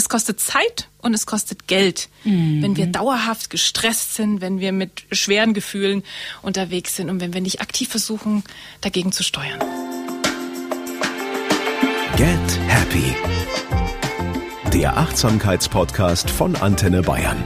Es kostet Zeit und es kostet Geld, mhm. wenn wir dauerhaft gestresst sind, wenn wir mit schweren Gefühlen unterwegs sind und wenn wir nicht aktiv versuchen, dagegen zu steuern. Get Happy. Der Achtsamkeitspodcast von Antenne Bayern.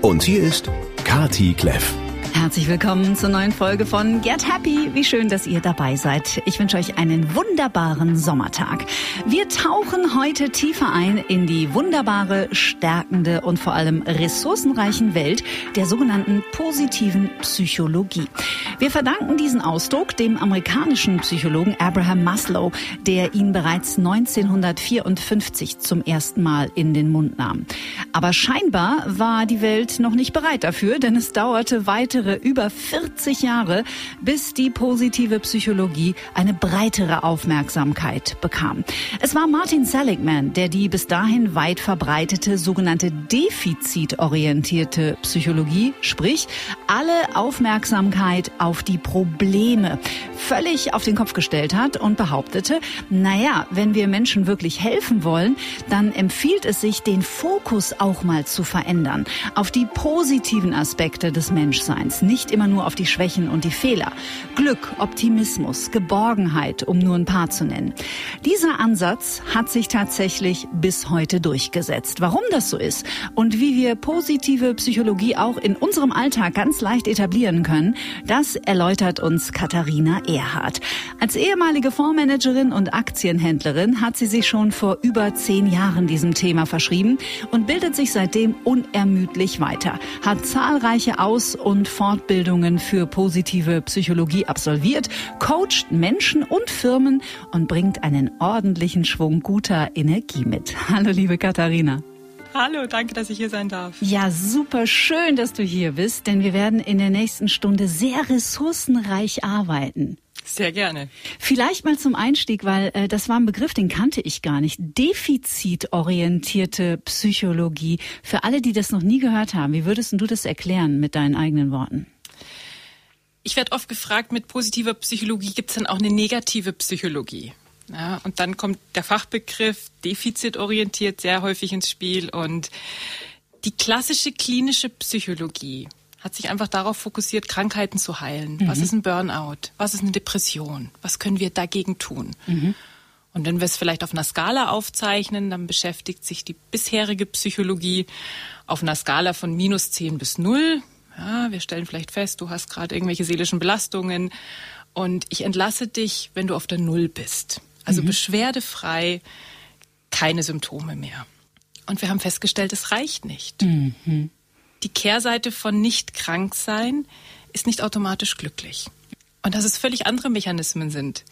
Und hier ist Kati Kleff. Herzlich willkommen zur neuen Folge von Get Happy. Wie schön, dass ihr dabei seid. Ich wünsche euch einen wunderbaren Sommertag. Wir tauchen heute tiefer ein in die wunderbare, stärkende und vor allem ressourcenreichen Welt der sogenannten positiven Psychologie. Wir verdanken diesen Ausdruck dem amerikanischen Psychologen Abraham Maslow, der ihn bereits 1954 zum ersten Mal in den Mund nahm. Aber scheinbar war die Welt noch nicht bereit dafür, denn es dauerte weitere weitere über 40 Jahre, bis die positive Psychologie eine breitere Aufmerksamkeit bekam. Es war Martin Seligman, der die bis dahin weit verbreitete sogenannte defizitorientierte Psychologie, sprich alle Aufmerksamkeit auf die Probleme, völlig auf den Kopf gestellt hat und behauptete, naja, wenn wir Menschen wirklich helfen wollen, dann empfiehlt es sich, den Fokus auch mal zu verändern, auf die positiven Aspekte des Menschseins nicht immer nur auf die Schwächen und die Fehler. Glück, Optimismus, Geborgenheit, um nur ein paar zu nennen. Dieser Ansatz hat sich tatsächlich bis heute durchgesetzt. Warum das so ist und wie wir positive Psychologie auch in unserem Alltag ganz leicht etablieren können, das erläutert uns Katharina Erhardt. Als ehemalige Fondsmanagerin und Aktienhändlerin hat sie sich schon vor über zehn Jahren diesem Thema verschrieben und bildet sich seitdem unermüdlich weiter, hat zahlreiche Aus- und Fortbildungen für positive Psychologie absolviert, coacht Menschen und Firmen und bringt einen ordentlichen Schwung guter Energie mit. Hallo, liebe Katharina. Hallo, danke, dass ich hier sein darf. Ja, super schön, dass du hier bist, denn wir werden in der nächsten Stunde sehr ressourcenreich arbeiten. Sehr gerne. Vielleicht mal zum Einstieg, weil äh, das war ein Begriff, den kannte ich gar nicht. Defizitorientierte Psychologie. Für alle, die das noch nie gehört haben, wie würdest du das erklären mit deinen eigenen Worten? Ich werde oft gefragt, mit positiver Psychologie gibt es dann auch eine negative Psychologie. Ja, und dann kommt der Fachbegriff defizitorientiert sehr häufig ins Spiel und die klassische klinische Psychologie hat sich einfach darauf fokussiert, Krankheiten zu heilen. Mhm. Was ist ein Burnout? Was ist eine Depression? Was können wir dagegen tun? Mhm. Und wenn wir es vielleicht auf einer Skala aufzeichnen, dann beschäftigt sich die bisherige Psychologie auf einer Skala von minus 10 bis 0. Ja, wir stellen vielleicht fest, du hast gerade irgendwelche seelischen Belastungen und ich entlasse dich, wenn du auf der Null bist. Also mhm. beschwerdefrei, keine Symptome mehr. Und wir haben festgestellt, es reicht nicht. Mhm die Kehrseite von nicht krank sein ist nicht automatisch glücklich. Und dass es völlig andere Mechanismen sind,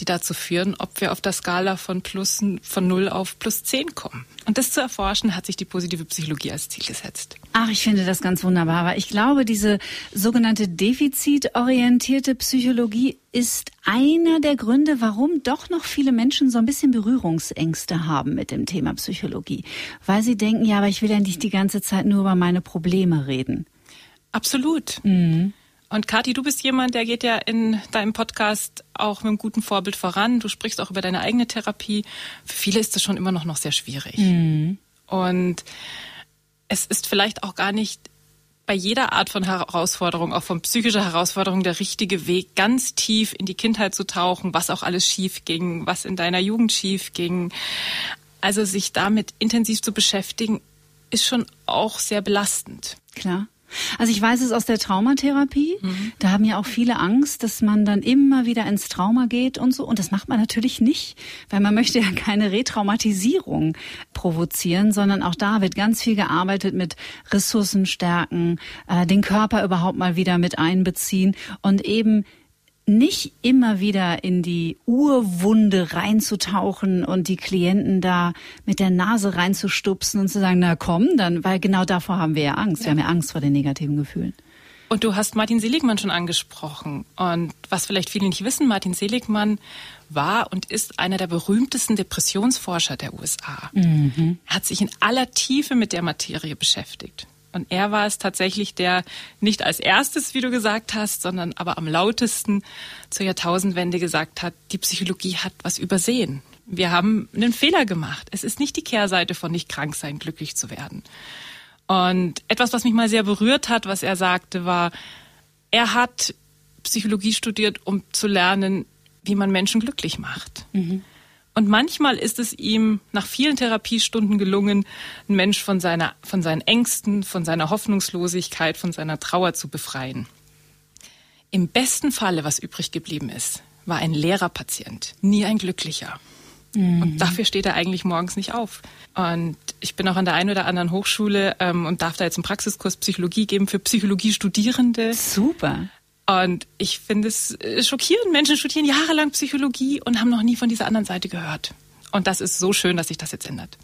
die dazu führen, ob wir auf der Skala von plus von 0 auf plus 10 kommen. Und das zu erforschen, hat sich die positive Psychologie als Ziel gesetzt. Ach, ich finde das ganz wunderbar, weil ich glaube, diese sogenannte defizitorientierte Psychologie ist einer der Gründe, warum doch noch viele Menschen so ein bisschen Berührungsängste haben mit dem Thema Psychologie, weil sie denken, ja, aber ich will ja nicht die ganze Zeit nur über meine Probleme reden. Absolut. Mhm. Und Kathi, du bist jemand, der geht ja in deinem Podcast auch mit einem guten Vorbild voran. Du sprichst auch über deine eigene Therapie. Für viele ist das schon immer noch, noch sehr schwierig. Mhm. Und es ist vielleicht auch gar nicht bei jeder Art von Herausforderung, auch von psychischer Herausforderung, der richtige Weg, ganz tief in die Kindheit zu tauchen, was auch alles schief ging, was in deiner Jugend schief ging. Also sich damit intensiv zu beschäftigen, ist schon auch sehr belastend. Klar. Also ich weiß es aus der Traumatherapie. Mhm. Da haben ja auch viele Angst, dass man dann immer wieder ins Trauma geht und so. Und das macht man natürlich nicht, weil man möchte ja keine Retraumatisierung provozieren, sondern auch da wird ganz viel gearbeitet mit Ressourcen stärken, äh, den Körper überhaupt mal wieder mit einbeziehen und eben nicht immer wieder in die Urwunde reinzutauchen und die Klienten da mit der Nase reinzustupsen und zu sagen, na komm, dann, weil genau davor haben wir ja Angst. Wir haben ja Angst vor den negativen Gefühlen. Und du hast Martin Seligmann schon angesprochen. Und was vielleicht viele nicht wissen, Martin Seligmann war und ist einer der berühmtesten Depressionsforscher der USA. Mhm. Er hat sich in aller Tiefe mit der Materie beschäftigt. Und er war es tatsächlich, der nicht als erstes, wie du gesagt hast, sondern aber am lautesten zur Jahrtausendwende gesagt hat, die Psychologie hat was übersehen. wir haben einen Fehler gemacht. Es ist nicht die Kehrseite von nicht krank sein, glücklich zu werden. Und etwas, was mich mal sehr berührt hat, was er sagte, war, er hat Psychologie studiert, um zu lernen, wie man Menschen glücklich macht. Mhm. Und manchmal ist es ihm nach vielen Therapiestunden gelungen, einen Mensch von seiner, von seinen Ängsten, von seiner Hoffnungslosigkeit, von seiner Trauer zu befreien. Im besten Falle, was übrig geblieben ist, war ein leerer Patient, nie ein glücklicher. Mhm. Und dafür steht er eigentlich morgens nicht auf. Und ich bin auch an der einen oder anderen Hochschule ähm, und darf da jetzt einen Praxiskurs Psychologie geben für Psychologiestudierende. Super. Und ich finde es äh, schockierend. Menschen studieren jahrelang Psychologie und haben noch nie von dieser anderen Seite gehört. Und das ist so schön, dass sich das jetzt ändert.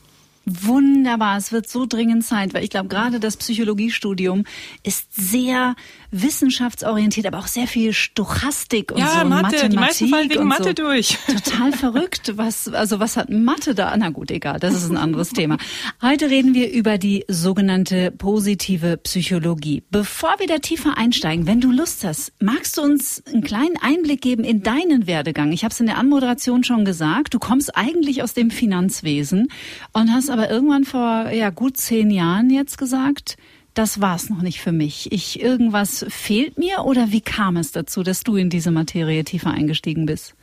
Wunderbar, es wird so dringend Zeit, weil ich glaube, gerade das Psychologiestudium ist sehr wissenschaftsorientiert, aber auch sehr viel Stochastik und ja, so Mathe, Mathematik die meisten fallen wegen Mathe so. durch. Total verrückt. Was, also was hat Mathe da? Na gut, egal, das ist ein anderes Thema. Heute reden wir über die sogenannte positive Psychologie. Bevor wir da tiefer einsteigen, wenn du Lust hast, magst du uns einen kleinen Einblick geben in deinen Werdegang? Ich habe es in der Anmoderation schon gesagt, du kommst eigentlich aus dem Finanzwesen und hast aber irgendwann vor ja gut zehn Jahren jetzt gesagt, das war's noch nicht für mich. Ich irgendwas fehlt mir oder wie kam es dazu, dass du in diese Materie tiefer eingestiegen bist?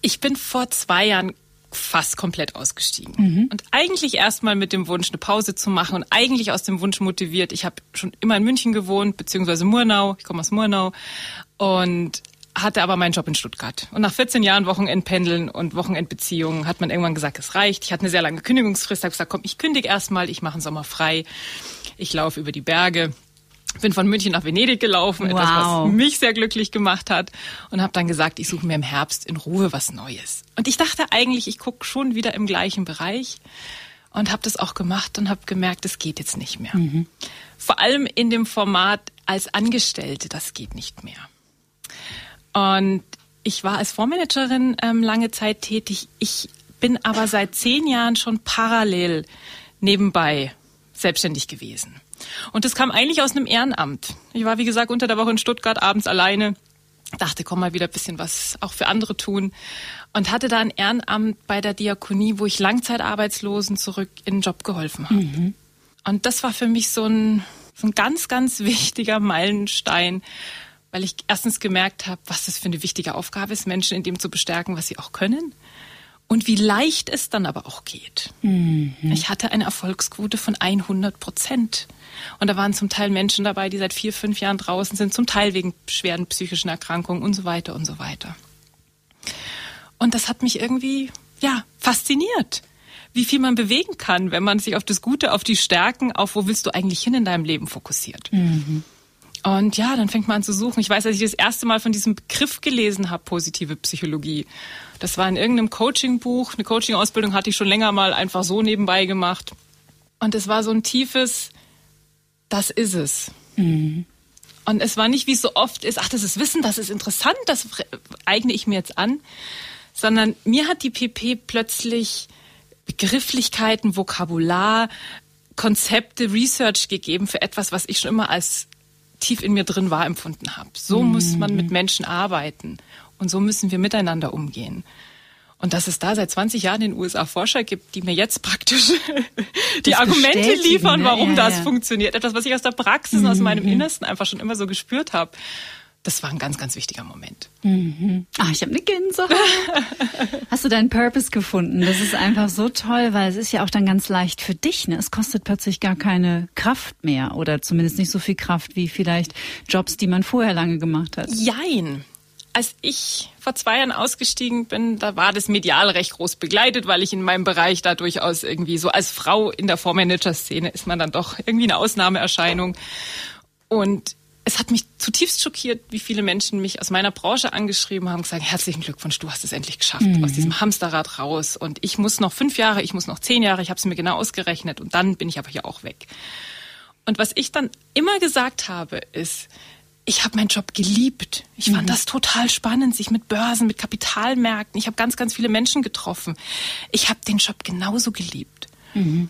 Ich bin vor zwei Jahren fast komplett ausgestiegen. Mhm. Und eigentlich erstmal mit dem Wunsch, eine Pause zu machen und eigentlich aus dem Wunsch motiviert. Ich habe schon immer in München gewohnt, beziehungsweise Murnau. Ich komme aus Murnau. Und hatte aber meinen Job in Stuttgart. Und nach 14 Jahren Wochenendpendeln und Wochenendbeziehungen hat man irgendwann gesagt, es reicht. Ich hatte eine sehr lange Kündigungsfrist, habe gesagt, komm, ich kündige erstmal, ich mache einen Sommer frei. Ich laufe über die Berge. Bin von München nach Venedig gelaufen, wow. etwas, was mich sehr glücklich gemacht hat. Und habe dann gesagt, ich suche mir im Herbst in Ruhe was Neues. Und ich dachte eigentlich, ich gucke schon wieder im gleichen Bereich. Und habe das auch gemacht und habe gemerkt, es geht jetzt nicht mehr. Mhm. Vor allem in dem Format als Angestellte, das geht nicht mehr. Und ich war als Fondsmanagerin ähm, lange Zeit tätig. Ich bin aber seit zehn Jahren schon parallel nebenbei selbstständig gewesen. Und das kam eigentlich aus einem Ehrenamt. Ich war, wie gesagt, unter der Woche in Stuttgart abends alleine, dachte, komm mal wieder ein bisschen was auch für andere tun und hatte da ein Ehrenamt bei der Diakonie, wo ich Langzeitarbeitslosen zurück in den Job geholfen habe. Mhm. Und das war für mich so ein, so ein ganz, ganz wichtiger Meilenstein, weil ich erstens gemerkt habe, was das für eine wichtige Aufgabe ist, Menschen in dem zu bestärken, was sie auch können. Und wie leicht es dann aber auch geht. Mhm. Ich hatte eine Erfolgsquote von 100 Prozent. Und da waren zum Teil Menschen dabei, die seit vier, fünf Jahren draußen sind, zum Teil wegen schweren psychischen Erkrankungen und so weiter und so weiter. Und das hat mich irgendwie, ja, fasziniert wie viel man bewegen kann, wenn man sich auf das Gute, auf die Stärken, auf wo willst du eigentlich hin in deinem Leben fokussiert. Mhm. Und ja, dann fängt man an zu suchen. Ich weiß, als ich das erste Mal von diesem Begriff gelesen habe, positive Psychologie. Das war in irgendeinem Coaching-Buch. Eine Coaching-Ausbildung hatte ich schon länger mal einfach so nebenbei gemacht. Und es war so ein tiefes, das ist es. Mhm. Und es war nicht, wie es so oft ist, ach, das ist Wissen, das ist interessant, das eigne ich mir jetzt an. Sondern mir hat die PP plötzlich Begrifflichkeiten, Vokabular, Konzepte, Research gegeben für etwas, was ich schon immer als tief in mir drin war empfunden habe. So mhm. muss man mit Menschen arbeiten und so müssen wir miteinander umgehen. Und dass es da seit 20 Jahren in den USA Forscher gibt, die mir jetzt praktisch die das Argumente liefern, warum ne? ja, das ja. funktioniert. Etwas, was ich aus der Praxis mhm. und aus meinem mhm. Innersten einfach schon immer so gespürt habe das war ein ganz, ganz wichtiger Moment. Mhm. Ah, ich habe eine Gänsehaut. Hast du deinen Purpose gefunden? Das ist einfach so toll, weil es ist ja auch dann ganz leicht für dich. Ne? Es kostet plötzlich gar keine Kraft mehr oder zumindest nicht so viel Kraft wie vielleicht Jobs, die man vorher lange gemacht hat. Jein. Als ich vor zwei Jahren ausgestiegen bin, da war das medial recht groß begleitet, weil ich in meinem Bereich da durchaus irgendwie so als Frau in der Vormanager-Szene ist man dann doch irgendwie eine Ausnahmeerscheinung. Und es hat mich zutiefst schockiert, wie viele Menschen mich aus meiner Branche angeschrieben haben, gesagt, herzlichen Glückwunsch, du hast es endlich geschafft, mhm. aus diesem Hamsterrad raus. Und ich muss noch fünf Jahre, ich muss noch zehn Jahre, ich habe es mir genau ausgerechnet und dann bin ich aber hier auch weg. Und was ich dann immer gesagt habe, ist, ich habe meinen Job geliebt. Ich fand mhm. das total spannend, sich mit Börsen, mit Kapitalmärkten. Ich habe ganz, ganz viele Menschen getroffen. Ich habe den Job genauso geliebt. Mhm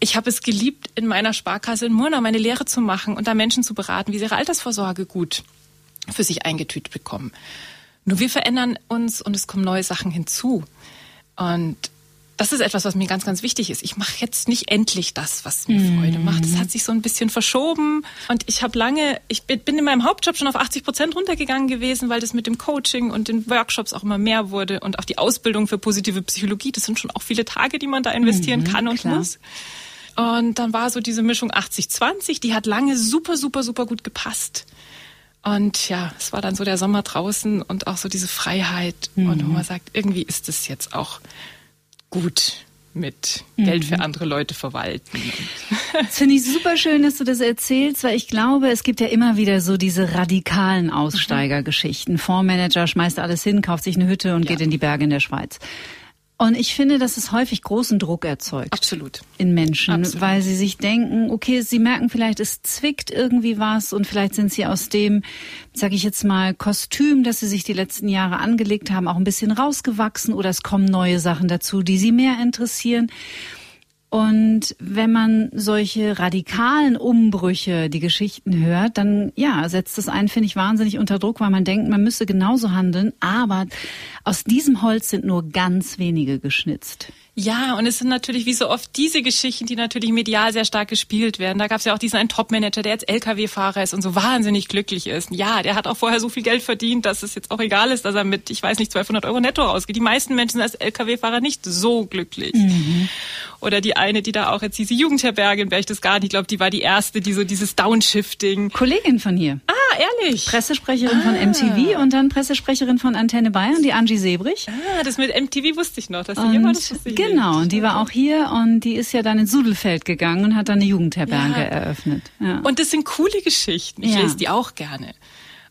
ich habe es geliebt, in meiner Sparkasse in Murnau meine Lehre zu machen und da Menschen zu beraten, wie sie ihre Altersvorsorge gut für sich eingetütet bekommen. Nur wir verändern uns und es kommen neue Sachen hinzu. Und das ist etwas, was mir ganz, ganz wichtig ist. Ich mache jetzt nicht endlich das, was mir Freude macht. Das hat sich so ein bisschen verschoben. Und ich habe lange, ich bin in meinem Hauptjob schon auf 80 Prozent runtergegangen gewesen, weil das mit dem Coaching und den Workshops auch immer mehr wurde und auch die Ausbildung für positive Psychologie. Das sind schon auch viele Tage, die man da investieren kann und klar. muss. Und dann war so diese Mischung 80-20, die hat lange super, super, super gut gepasst. Und ja, es war dann so der Sommer draußen und auch so diese Freiheit. Und wo man sagt, irgendwie ist es jetzt auch gut mit Geld für andere Leute verwalten. Das finde ich super schön, dass du das erzählst, weil ich glaube, es gibt ja immer wieder so diese radikalen Aussteigergeschichten. Fondsmanager schmeißt alles hin, kauft sich eine Hütte und Ja. geht in die Berge in der Schweiz. Und ich finde, dass es häufig großen Druck erzeugt. Absolut. in Menschen, Absolut. weil sie sich denken, okay, sie merken vielleicht, es zwickt irgendwie was und vielleicht sind sie aus dem, sage ich jetzt mal, Kostüm, das sie sich die letzten Jahre angelegt haben, auch ein bisschen rausgewachsen oder es kommen neue Sachen dazu, die sie mehr interessieren. Und wenn man solche radikalen Umbrüche, die Geschichten hört, dann ja, setzt das einen, finde ich, wahnsinnig unter Druck, weil man denkt, man müsse genauso handeln. Aber aus diesem Holz sind nur ganz wenige geschnitzt. Ja, und es sind natürlich wie so oft diese Geschichten, die natürlich medial sehr stark gespielt werden. Da gab es ja auch diesen einen Top-Manager, der jetzt Lkw-Fahrer ist und so wahnsinnig glücklich ist. Ja, der hat auch vorher so viel Geld verdient, dass es jetzt auch egal ist, dass er mit, ich weiß nicht, 1200 Euro netto rausgeht. Die meisten Menschen sind als Lkw-Fahrer nicht so glücklich. Oder die eine, die da auch jetzt diese Jugendherberge in Berchtesgaden, ich glaube, die war die erste, die so dieses Downshifting. Kollegin von hier. Ah, ehrlich? Pressesprecherin von MTV und dann Pressesprecherin von Antenne Bayern, die Angie Sebrich. Ah, das mit MTV wusste ich noch, dass sie war, das Und wusste ich genau, nicht. und die war auch hier und die ist ja dann ins Sudelfeld gegangen und hat dann eine Jugendherberge Ja. eröffnet. Ja. Und das sind coole Geschichten. Ich Ja. lese die auch gerne.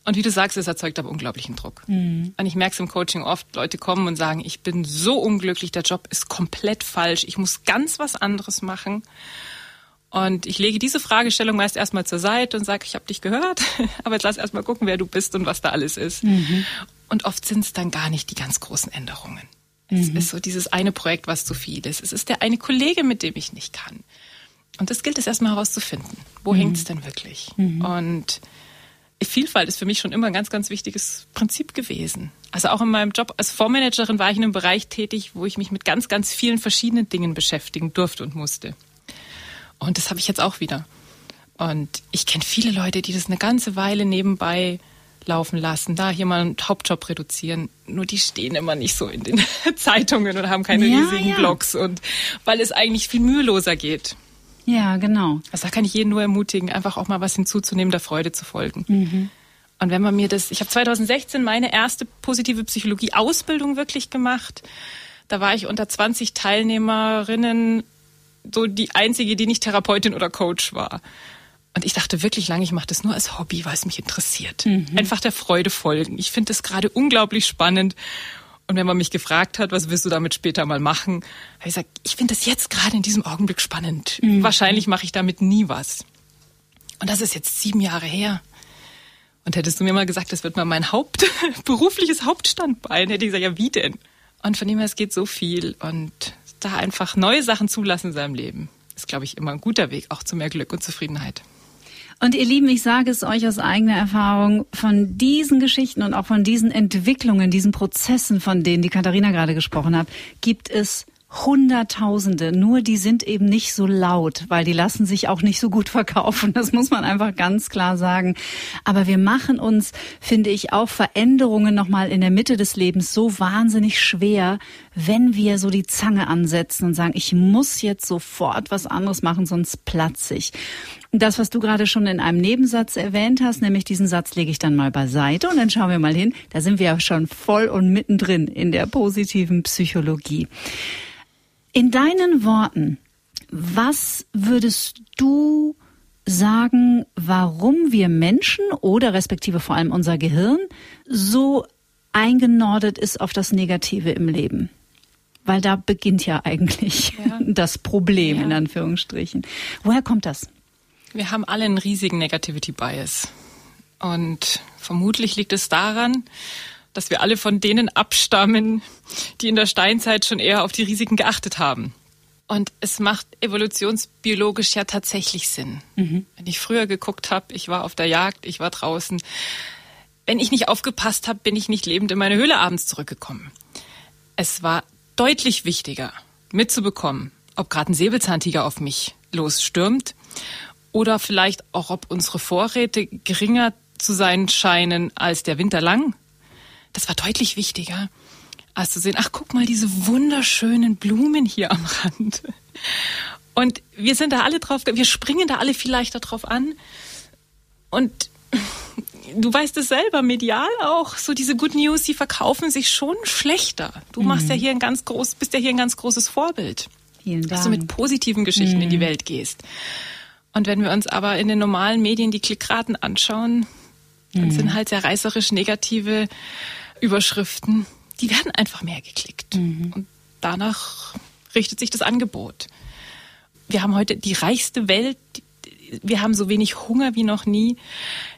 Und wie du sagst, es erzeugt aber unglaublichen Druck. Mhm. Und ich merke es im Coaching oft, Leute kommen und sagen, ich bin so unglücklich, der Job ist komplett falsch, ich muss ganz was anderes machen. Und ich lege diese Fragestellung meist erstmal zur Seite und sage, ich habe dich gehört, aber jetzt lass erstmal gucken, wer du bist und was da alles ist. Mhm. Und oft sind es dann gar nicht die ganz großen Änderungen. Mhm. Es ist so dieses eine Projekt, was zu viel ist. Es ist der eine Kollege, mit dem ich nicht kann. Und das gilt es erstmal herauszufinden. Wo hängt es denn wirklich? Und Vielfalt ist für mich schon immer ein ganz, ganz wichtiges Prinzip gewesen. Also auch in meinem Job als Fondsmanagerin war ich in einem Bereich tätig, wo ich mich mit ganz, ganz vielen verschiedenen Dingen beschäftigen durfte und musste. Und das habe ich jetzt auch wieder. Und ich kenne viele Leute, die das eine ganze Weile nebenbei laufen lassen, da hier mal einen Hauptjob reduzieren. Nur die stehen immer nicht so in den Zeitungen und haben keine Ja, riesigen ja. Blogs und weil es eigentlich viel müheloser geht. ja, genau. Also da kann ich jeden nur ermutigen, einfach auch mal was hinzuzunehmen, der Freude zu folgen. Mhm. Und wenn man mir das, ich habe 2016 meine erste positive Psychologie-Ausbildung wirklich gemacht. Da war ich unter 20 Teilnehmerinnen so die einzige, die nicht Therapeutin oder Coach war. Und ich dachte wirklich lange, ich mache das nur als Hobby, weil es mich interessiert. Einfach der Freude folgen. Ich finde das gerade unglaublich spannend. Und wenn man mich gefragt hat, was willst du damit später mal machen, habe ich gesagt, ich finde das jetzt gerade in diesem Augenblick spannend. Wahrscheinlich mache ich damit nie was. Und das ist jetzt sieben Jahre her. Und hättest du mir mal gesagt, das wird mal mein Haupt, berufliches Hauptstandbein, hätte ich gesagt, ja, wie denn? Und von dem her, es geht so viel. Und da einfach neue Sachen zulassen in seinem Leben, ist, glaube ich, immer ein guter Weg, auch zu mehr Glück und Zufriedenheit. Und ihr Lieben, ich sage es euch aus eigener Erfahrung, von diesen Geschichten und auch von diesen Entwicklungen, diesen Prozessen, von denen die Katharina gerade gesprochen hat, gibt es Hunderttausende, nur die sind eben nicht so laut, weil die lassen sich auch nicht so gut verkaufen. Das muss man einfach ganz klar sagen. Aber wir machen uns, finde ich, auch Veränderungen nochmal in der Mitte des Lebens so wahnsinnig schwer, wenn wir so die Zange ansetzen und sagen, ich muss jetzt sofort was anderes machen, sonst platze ich. Das, was du gerade schon in einem Nebensatz erwähnt hast, nämlich diesen Satz lege ich dann mal beiseite und dann schauen wir mal hin. Da sind wir ja schon voll und mittendrin in der positiven Psychologie. In deinen Worten, was würdest du sagen, warum wir Menschen oder respektive vor allem unser Gehirn so eingenordet ist auf das Negative im Leben? Weil da beginnt ja eigentlich Ja. das Problem Ja. in Anführungsstrichen. Woher kommt das? Wir haben alle einen riesigen Negativity Bias. Und vermutlich liegt es daran, dass wir alle von denen abstammen, die in der Steinzeit schon eher auf die Risiken geachtet haben. Und es macht evolutionsbiologisch ja tatsächlich Sinn. Wenn ich früher geguckt habe, ich war auf der Jagd, ich war draußen. Wenn ich nicht aufgepasst habe, bin ich nicht lebend in meine Höhle abends zurückgekommen. Es war deutlich wichtiger, mitzubekommen, ob gerade ein Säbelzahntiger auf mich losstürmt oder vielleicht auch, ob unsere Vorräte geringer zu sein scheinen als der Winter lang. Das war deutlich wichtiger, als zu sehen, ach guck mal, diese wunderschönen Blumen hier am Rand. Und wir sind da alle drauf, wir springen da alle viel leichter drauf an. Und du weißt es selber, medial auch, so diese Good News, die verkaufen sich schon schlechter. Du machst mhm. ja hier ein ganz groß, bist ja hier ein ganz großes Vorbild. Vielen Dank. Dass du mit positiven Geschichten mhm. in die mhm. Welt gehst. Und wenn wir uns aber in den normalen Medien die Klickraten anschauen, dann mhm. sind halt sehr reißerisch negative Überschriften. Die werden einfach mehr geklickt. Mhm. Und danach richtet sich das Angebot. Wir haben heute die reichste Welt. Wir haben so wenig Hunger wie noch nie.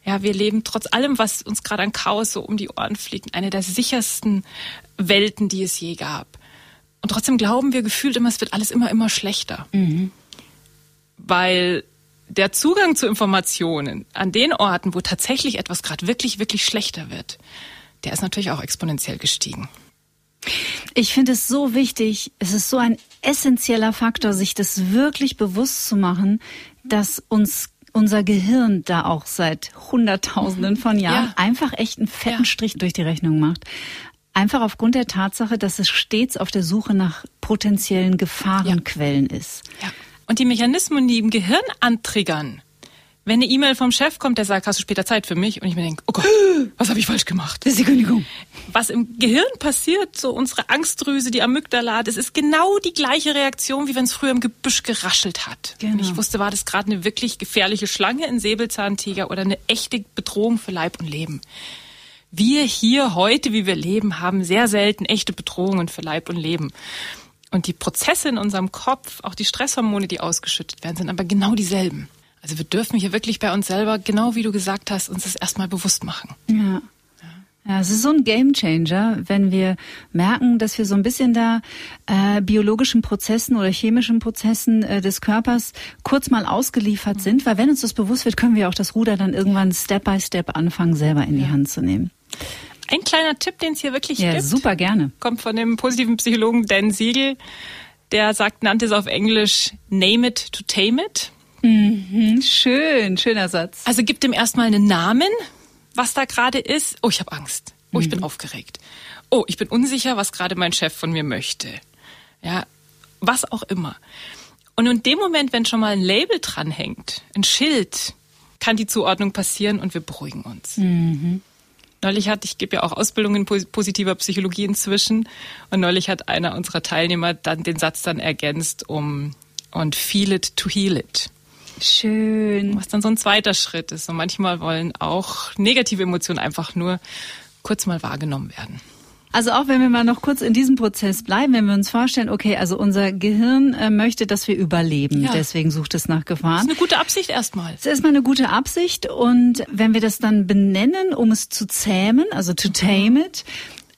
Ja, wir leben trotz allem, was uns gerade an Chaos so um die Ohren fliegt, eine der sichersten Welten, die es je gab. Und trotzdem glauben wir gefühlt immer, es wird alles immer, immer schlechter. Mhm. Weil der Zugang zu Informationen an den Orten, wo tatsächlich etwas gerade wirklich, wirklich schlechter wird, der ist natürlich auch exponentiell gestiegen. Ich finde es so wichtig, es ist so ein essentieller Faktor, sich das wirklich bewusst zu machen, dass uns unser Gehirn da auch seit Hunderttausenden von Jahren ja. einfach echt einen fetten ja. Strich durch die Rechnung macht. Einfach aufgrund der Tatsache, dass es stets auf der Suche nach potenziellen Gefahrenquellen ja. ist. Ja. Und die Mechanismen, die im Gehirn antriggern, wenn eine E-Mail vom Chef kommt, der sagt, hast du später Zeit für mich? Und ich mir denke, oh Gott, was habe ich falsch gemacht? Das ist die Kündigung. Was im Gehirn passiert, so unsere Angstdrüse, die Amygdala, das ist genau die gleiche Reaktion, wie wenn es früher im Gebüsch geraschelt hat. Genau. Und ich wusste, war das gerade eine wirklich gefährliche Schlange, ein Säbelzahntiger oder eine echte Bedrohung für Leib und Leben. Wir hier heute, wie wir leben, haben sehr selten echte Bedrohungen für Leib und Leben. Und die Prozesse in unserem Kopf, auch die Stresshormone, die ausgeschüttet werden, sind aber genau dieselben. Also wir dürfen hier wirklich bei uns selber, genau wie du gesagt hast, uns das erstmal bewusst machen. Ja. Ja, es ist so ein Gamechanger, wenn wir merken, dass wir so ein bisschen da äh, biologischen Prozessen oder chemischen Prozessen äh, des Körpers kurz mal ausgeliefert mhm. sind, weil wenn uns das bewusst wird, können wir auch das Ruder dann irgendwann Step by Step anfangen, selber in die Hand zu nehmen. Ein kleiner Tipp, den es hier wirklich ja, gibt. Ja, super gerne. Kommt von dem positiven Psychologen Dan Siegel. Der sagt, nannte es auf Englisch Name it to tame it. Mhm, schön, schöner Satz. Also gibt dem erstmal einen Namen, was da gerade ist. Oh, ich habe Angst. Oh, ich mhm. bin aufgeregt. Oh, ich bin unsicher, was gerade mein Chef von mir möchte. Ja, was auch immer. Und in dem Moment, wenn schon mal ein Label dranhängt, ein Schild, kann die Zuordnung passieren und wir beruhigen uns. Mhm. Neulich hat, ich gebe ja auch Ausbildung in positiver Psychologie inzwischen, und neulich hat einer unserer Teilnehmer dann den Satz dann ergänzt um und feel it to heal it. Schön. Was dann so ein zweiter Schritt ist. Und manchmal wollen auch negative Emotionen einfach nur kurz mal wahrgenommen werden. Also auch wenn wir mal noch kurz in diesem Prozess bleiben, wenn wir uns vorstellen, okay, also unser Gehirn äh, möchte, dass wir überleben, ja. deswegen sucht es nach Gefahren. Das ist eine gute Absicht erstmal. Das ist erstmal eine gute Absicht und wenn wir das dann benennen, um es zu zähmen, also to tame it,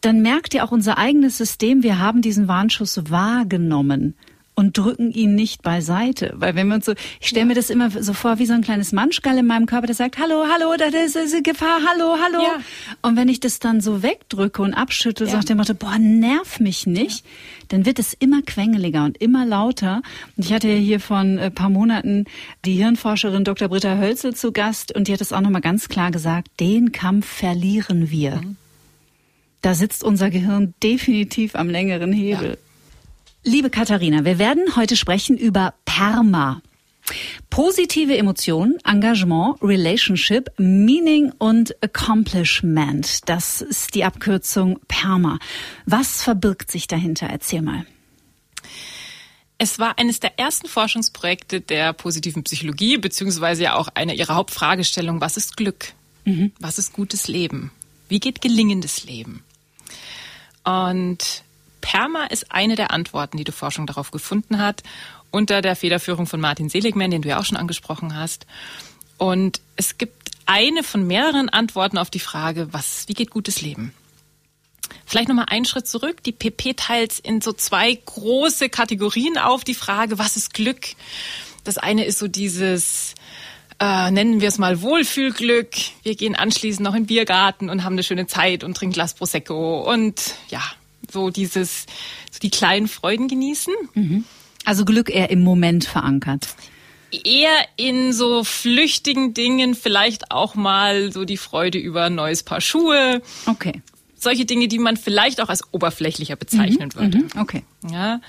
dann merkt ja auch unser eigenes System, wir haben diesen Warnschuss wahrgenommen und drücken ihn nicht beiseite. Weil wenn wir uns so, ich stelle ja. mir das immer so vor wie so ein kleines Manschgall in meinem Körper, der sagt, hallo, hallo, da ist eine Gefahr, hallo, hallo. Ja. Und wenn ich das dann so wegdrücke und abschüttel, ja. sagt der Motto, boah, nerv mich nicht, dann wird es immer quengeliger und immer lauter. Und ich hatte ja hier vor ein paar Monaten die Hirnforscherin Dr. Britta Hölzel zu Gast und die hat es auch nochmal ganz klar gesagt, den Kampf verlieren wir. Mhm. Da sitzt unser Gehirn definitiv am längeren Hebel. Liebe Katharina, wir werden heute sprechen über PERMA. Positive Emotionen, Engagement, Relationship, Meaning und Accomplishment. Das ist die Abkürzung PERMA. Was verbirgt sich dahinter? Erzähl mal. Es war eines der ersten Forschungsprojekte der positiven Psychologie, beziehungsweise ja auch eine ihrer Hauptfragestellungen. Was ist Glück? Mhm. Was ist gutes Leben? Wie geht gelingendes Leben? Und PERMA ist eine der Antworten, die die Forschung darauf gefunden hat, unter der Federführung von Martin Seligman, den du ja auch schon angesprochen hast. Und es gibt eine von mehreren Antworten auf die Frage, was, wie geht gutes Leben? Vielleicht nochmal einen Schritt zurück. Die PP teilt in so zwei große Kategorien auf. Die Frage, was ist Glück? Das eine ist so dieses, äh, nennen wir es mal Wohlfühlglück. Wir gehen anschließend noch in den Biergarten und haben eine schöne Zeit und trinken Glas Prosecco und ja, so dieses, so die kleinen Freuden genießen. Mhm. Also Glück eher im Moment verankert. Eher in so flüchtigen Dingen, vielleicht auch mal so die Freude über ein neues Paar Schuhe. Okay. Solche Dinge, die man vielleicht auch als oberflächlicher bezeichnen mhm. würde. Mhm. Okay. Ja.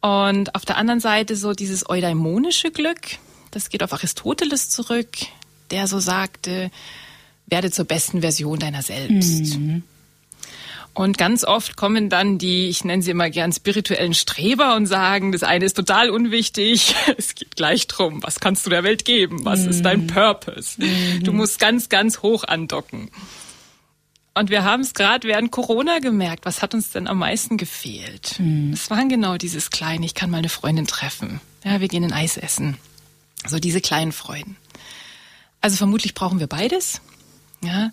Und auf der anderen Seite so dieses eudaimonische Glück, das geht auf Aristoteles zurück, der so sagte, werde zur besten Version deiner selbst. Mhm. Und ganz oft kommen dann die, ich nenne sie immer gern spirituellen Streber und sagen, das eine ist total unwichtig. Es geht gleich drum, was kannst du der Welt geben? Was mhm. ist dein mhm. Purpose? Mhm. Du musst ganz, ganz hoch andocken. Und wir haben es gerade während Corona gemerkt. Was hat uns denn am meisten gefehlt? Mhm. Es waren genau dieses kleine, ich kann mal eine Freundin treffen. Ja, wir gehen in Eis essen. So diese kleinen Freuden. Also vermutlich brauchen wir beides. Ja.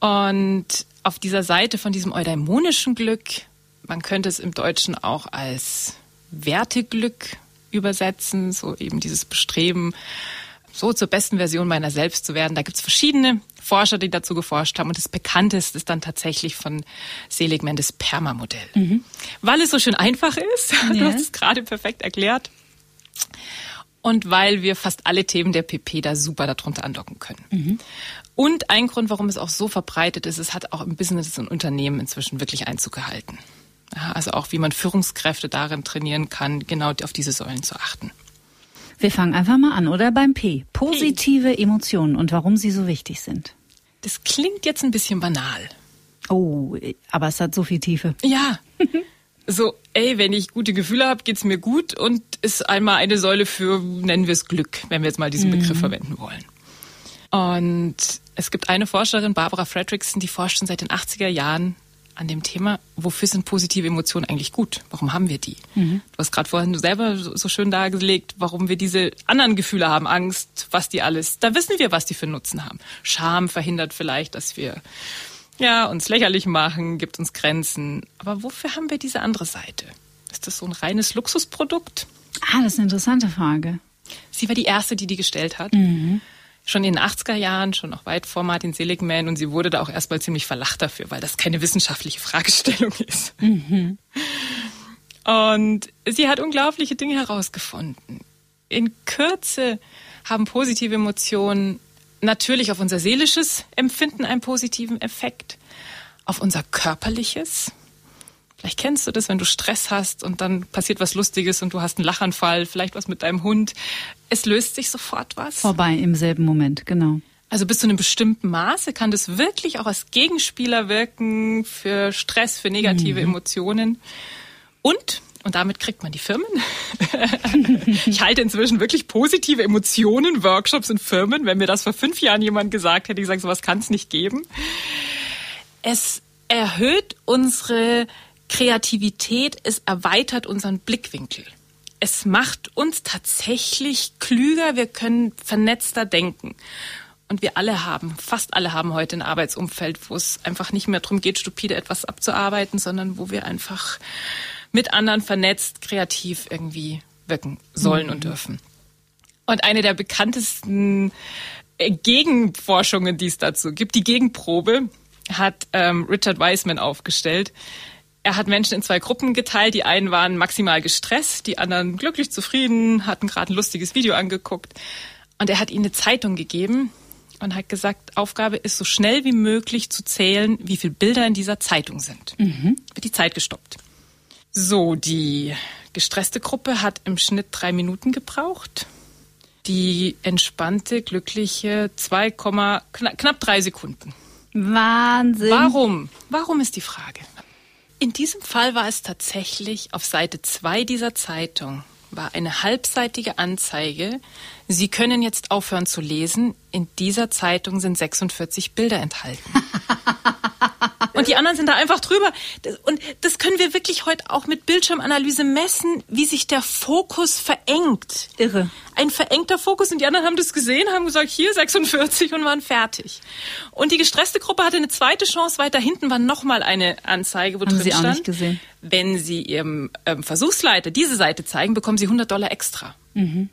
Und auf dieser Seite von diesem eudaimonischen Glück, man könnte es im Deutschen auch als Werteglück übersetzen, so eben dieses Bestreben, so zur besten Version meiner selbst zu werden. Da gibt es verschiedene Forscher, die dazu geforscht haben. Und das bekannteste ist dann tatsächlich von Seligman das Perma-Modell. Mhm. Weil es so schön einfach ist, ja. du hast es gerade perfekt erklärt. Und weil wir fast alle Themen der PP da super darunter andocken können. Mhm. Und ein Grund, warum es auch so verbreitet ist, es hat auch im Business und Unternehmen inzwischen wirklich Einzug gehalten. Also auch wie man Führungskräfte darin trainieren kann, genau auf diese Säulen zu achten. Wir fangen einfach mal an, oder beim P. Positive P. Emotionen und warum sie so wichtig sind. Das klingt jetzt ein bisschen banal. Oh, aber es hat so viel Tiefe. Ja. so, ey, wenn ich gute Gefühle habe, geht's mir gut und ist einmal eine Säule für, nennen wir es Glück, wenn wir jetzt mal diesen Begriff mhm. verwenden wollen. Und es gibt eine Forscherin, Barbara Fredrickson, die forscht schon seit den 80er Jahren an dem Thema, wofür sind positive Emotionen eigentlich gut? Warum haben wir die? Mhm. Du hast gerade vorhin selber so schön dargelegt, warum wir diese anderen Gefühle haben, Angst, was die alles, da wissen wir, was die für Nutzen haben. Scham verhindert vielleicht, dass wir ja, uns lächerlich machen, gibt uns Grenzen. Aber wofür haben wir diese andere Seite? Ist das so ein reines Luxusprodukt? Ah, das ist eine interessante Frage. Sie war die erste, die die gestellt hat. Mhm schon in den 80er Jahren, schon noch weit vor Martin Seligman und sie wurde da auch erstmal ziemlich verlacht dafür, weil das keine wissenschaftliche Fragestellung ist. Mhm. Und sie hat unglaubliche Dinge herausgefunden. In Kürze haben positive Emotionen natürlich auf unser seelisches Empfinden einen positiven Effekt, auf unser körperliches, Vielleicht kennst du das, wenn du Stress hast und dann passiert was Lustiges und du hast einen Lachanfall, vielleicht was mit deinem Hund. Es löst sich sofort was. Vorbei im selben Moment, genau. Also bis zu einem bestimmten Maße kann das wirklich auch als Gegenspieler wirken für Stress, für negative mhm. Emotionen. Und, und damit kriegt man die Firmen. ich halte inzwischen wirklich positive Emotionen, Workshops in Firmen. Wenn mir das vor fünf Jahren jemand gesagt hätte, ich sage, sowas kann es nicht geben. Es erhöht unsere Kreativität, es erweitert unseren Blickwinkel. Es macht uns tatsächlich klüger, wir können vernetzter denken. Und wir alle haben, fast alle haben heute ein Arbeitsumfeld, wo es einfach nicht mehr darum geht, stupide etwas abzuarbeiten, sondern wo wir einfach mit anderen vernetzt, kreativ irgendwie wirken sollen mhm. und dürfen. Und eine der bekanntesten äh, Gegenforschungen, die es dazu gibt, die Gegenprobe, hat ähm, Richard Wiseman aufgestellt. Er hat Menschen in zwei Gruppen geteilt. Die einen waren maximal gestresst, die anderen glücklich zufrieden, hatten gerade ein lustiges Video angeguckt. Und er hat ihnen eine Zeitung gegeben und hat gesagt, Aufgabe ist so schnell wie möglich zu zählen, wie viele Bilder in dieser Zeitung sind. Mhm. Wird die Zeit gestoppt. So, die gestresste Gruppe hat im Schnitt drei Minuten gebraucht. Die entspannte, glückliche zwei, knapp drei Sekunden. Wahnsinn. Warum? Warum ist die Frage? In diesem Fall war es tatsächlich auf Seite 2 dieser Zeitung war eine halbseitige Anzeige. Sie können jetzt aufhören zu lesen. In dieser Zeitung sind 46 Bilder enthalten. Und die anderen sind da einfach drüber. Und das können wir wirklich heute auch mit Bildschirmanalyse messen, wie sich der Fokus verengt. Irre. Ein verengter Fokus. Und die anderen haben das gesehen, haben gesagt, hier 46 und waren fertig. Und die gestresste Gruppe hatte eine zweite Chance. Weiter hinten war nochmal eine Anzeige, wo haben drin Sie stand, auch nicht gesehen. wenn Sie Ihrem ähm, Versuchsleiter diese Seite zeigen, bekommen Sie 100 Dollar extra. Mhm.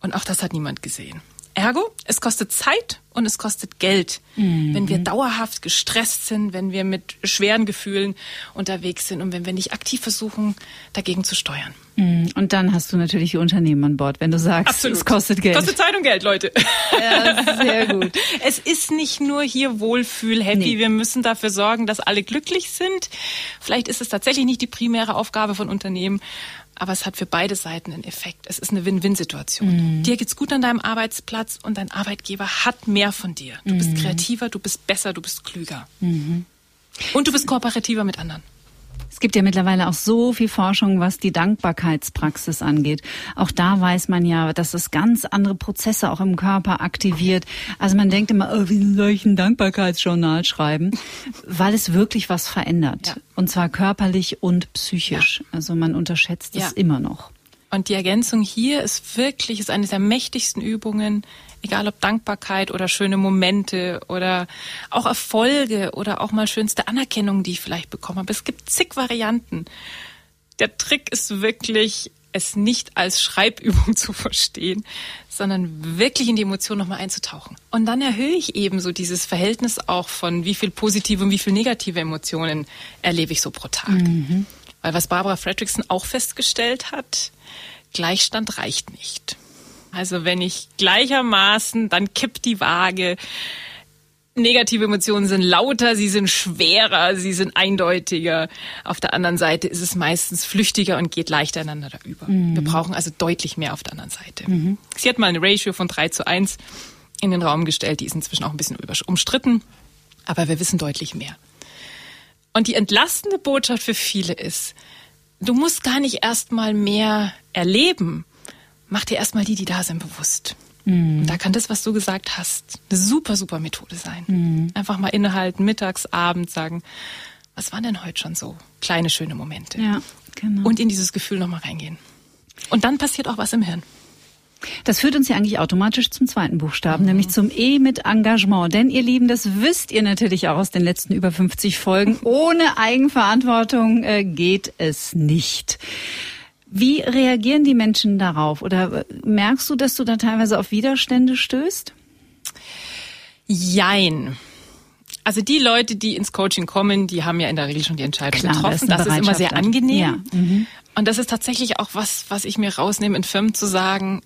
Und auch das hat niemand gesehen. Ergo, es kostet Zeit und es kostet Geld, mhm. wenn wir dauerhaft gestresst sind, wenn wir mit schweren Gefühlen unterwegs sind und wenn wir nicht aktiv versuchen, dagegen zu steuern. Mhm. Und dann hast du natürlich die Unternehmen an Bord, wenn du sagst, Absolut. es kostet Geld. Kostet Zeit und Geld, Leute. Ja, sehr gut. Es ist nicht nur hier Wohlfühl, happy. Nee. Wir müssen dafür sorgen, dass alle glücklich sind. Vielleicht ist es tatsächlich nicht die primäre Aufgabe von Unternehmen, aber es hat für beide Seiten einen Effekt. Es ist eine Win-Win-Situation. Mhm. Dir geht's gut an deinem Arbeitsplatz und dein Arbeitgeber hat mehr von dir. Du mhm. bist kreativer, du bist besser, du bist klüger. Mhm. Und du bist kooperativer mit anderen. Es gibt ja mittlerweile auch so viel Forschung, was die Dankbarkeitspraxis angeht. Auch da weiß man ja, dass es ganz andere Prozesse auch im Körper aktiviert. Also man denkt immer, oh, wie soll ich ein Dankbarkeitsjournal schreiben? Weil es wirklich was verändert. Ja. Und zwar körperlich und psychisch. Ja. Also man unterschätzt es ja. immer noch. Und die Ergänzung hier ist wirklich, ist eine der mächtigsten Übungen, egal ob Dankbarkeit oder schöne Momente oder auch Erfolge oder auch mal schönste Anerkennung, die ich vielleicht bekomme. Aber es gibt zig Varianten. Der Trick ist wirklich, es nicht als Schreibübung zu verstehen, sondern wirklich in die Emotion nochmal einzutauchen. Und dann erhöhe ich eben so dieses Verhältnis auch von wie viel positive und wie viel negative Emotionen erlebe ich so pro Tag. Mhm. Weil was Barbara Fredrickson auch festgestellt hat, Gleichstand reicht nicht. Also wenn ich gleichermaßen, dann kippt die Waage. Negative Emotionen sind lauter, sie sind schwerer, sie sind eindeutiger. Auf der anderen Seite ist es meistens flüchtiger und geht leichter einander über. Mhm. Wir brauchen also deutlich mehr auf der anderen Seite. Mhm. Sie hat mal eine Ratio von 3 zu 1 in den Raum gestellt, die ist inzwischen auch ein bisschen umstritten, aber wir wissen deutlich mehr. Und die entlastende Botschaft für viele ist, du musst gar nicht erst mal mehr erleben, mach dir erstmal die, die da sind, bewusst. Mhm. Da kann das, was du gesagt hast, eine super, super Methode sein. Mhm. Einfach mal innehalten, mittags, abends sagen, was waren denn heute schon so kleine, schöne Momente? Ja, genau. Und in dieses Gefühl nochmal reingehen. Und dann passiert auch was im Hirn. Das führt uns ja eigentlich automatisch zum zweiten Buchstaben, mhm. nämlich zum E mit Engagement. Denn ihr Lieben, das wisst ihr natürlich auch aus den letzten über 50 Folgen. Ohne Eigenverantwortung äh, geht es nicht. Wie reagieren die Menschen darauf? Oder merkst du, dass du da teilweise auf Widerstände stößt? Jein. Also die Leute, die ins Coaching kommen, die haben ja in der Regel schon die Entscheidung Klar, getroffen. Das, ist, das ist immer sehr angenehm. Ja. Mhm. Und das ist tatsächlich auch was, was ich mir rausnehme in Firmen zu sagen,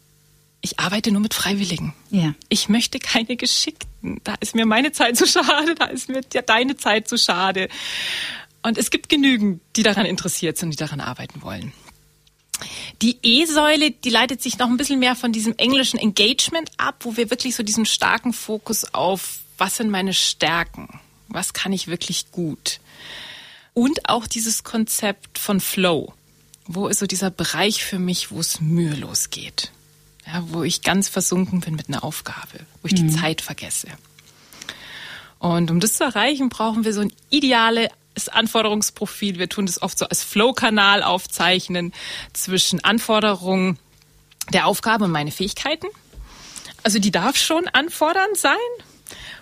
ich arbeite nur mit Freiwilligen. Ja. Ich möchte keine Geschickten. Da ist mir meine Zeit zu schade, da ist mir ja deine Zeit zu schade. Und es gibt genügend, die daran interessiert sind, die daran arbeiten wollen. Die E-Säule, die leitet sich noch ein bisschen mehr von diesem englischen Engagement ab, wo wir wirklich so diesen starken Fokus auf, was sind meine Stärken? Was kann ich wirklich gut? Und auch dieses Konzept von Flow. Wo ist so dieser Bereich für mich, wo es mühelos geht? Ja, wo ich ganz versunken bin mit einer Aufgabe, wo ich mhm. die Zeit vergesse. Und um das zu erreichen, brauchen wir so ein ideale das Anforderungsprofil. Wir tun das oft so als Flow-Kanal aufzeichnen zwischen Anforderungen der Aufgabe und meine Fähigkeiten. Also die darf schon anfordernd sein.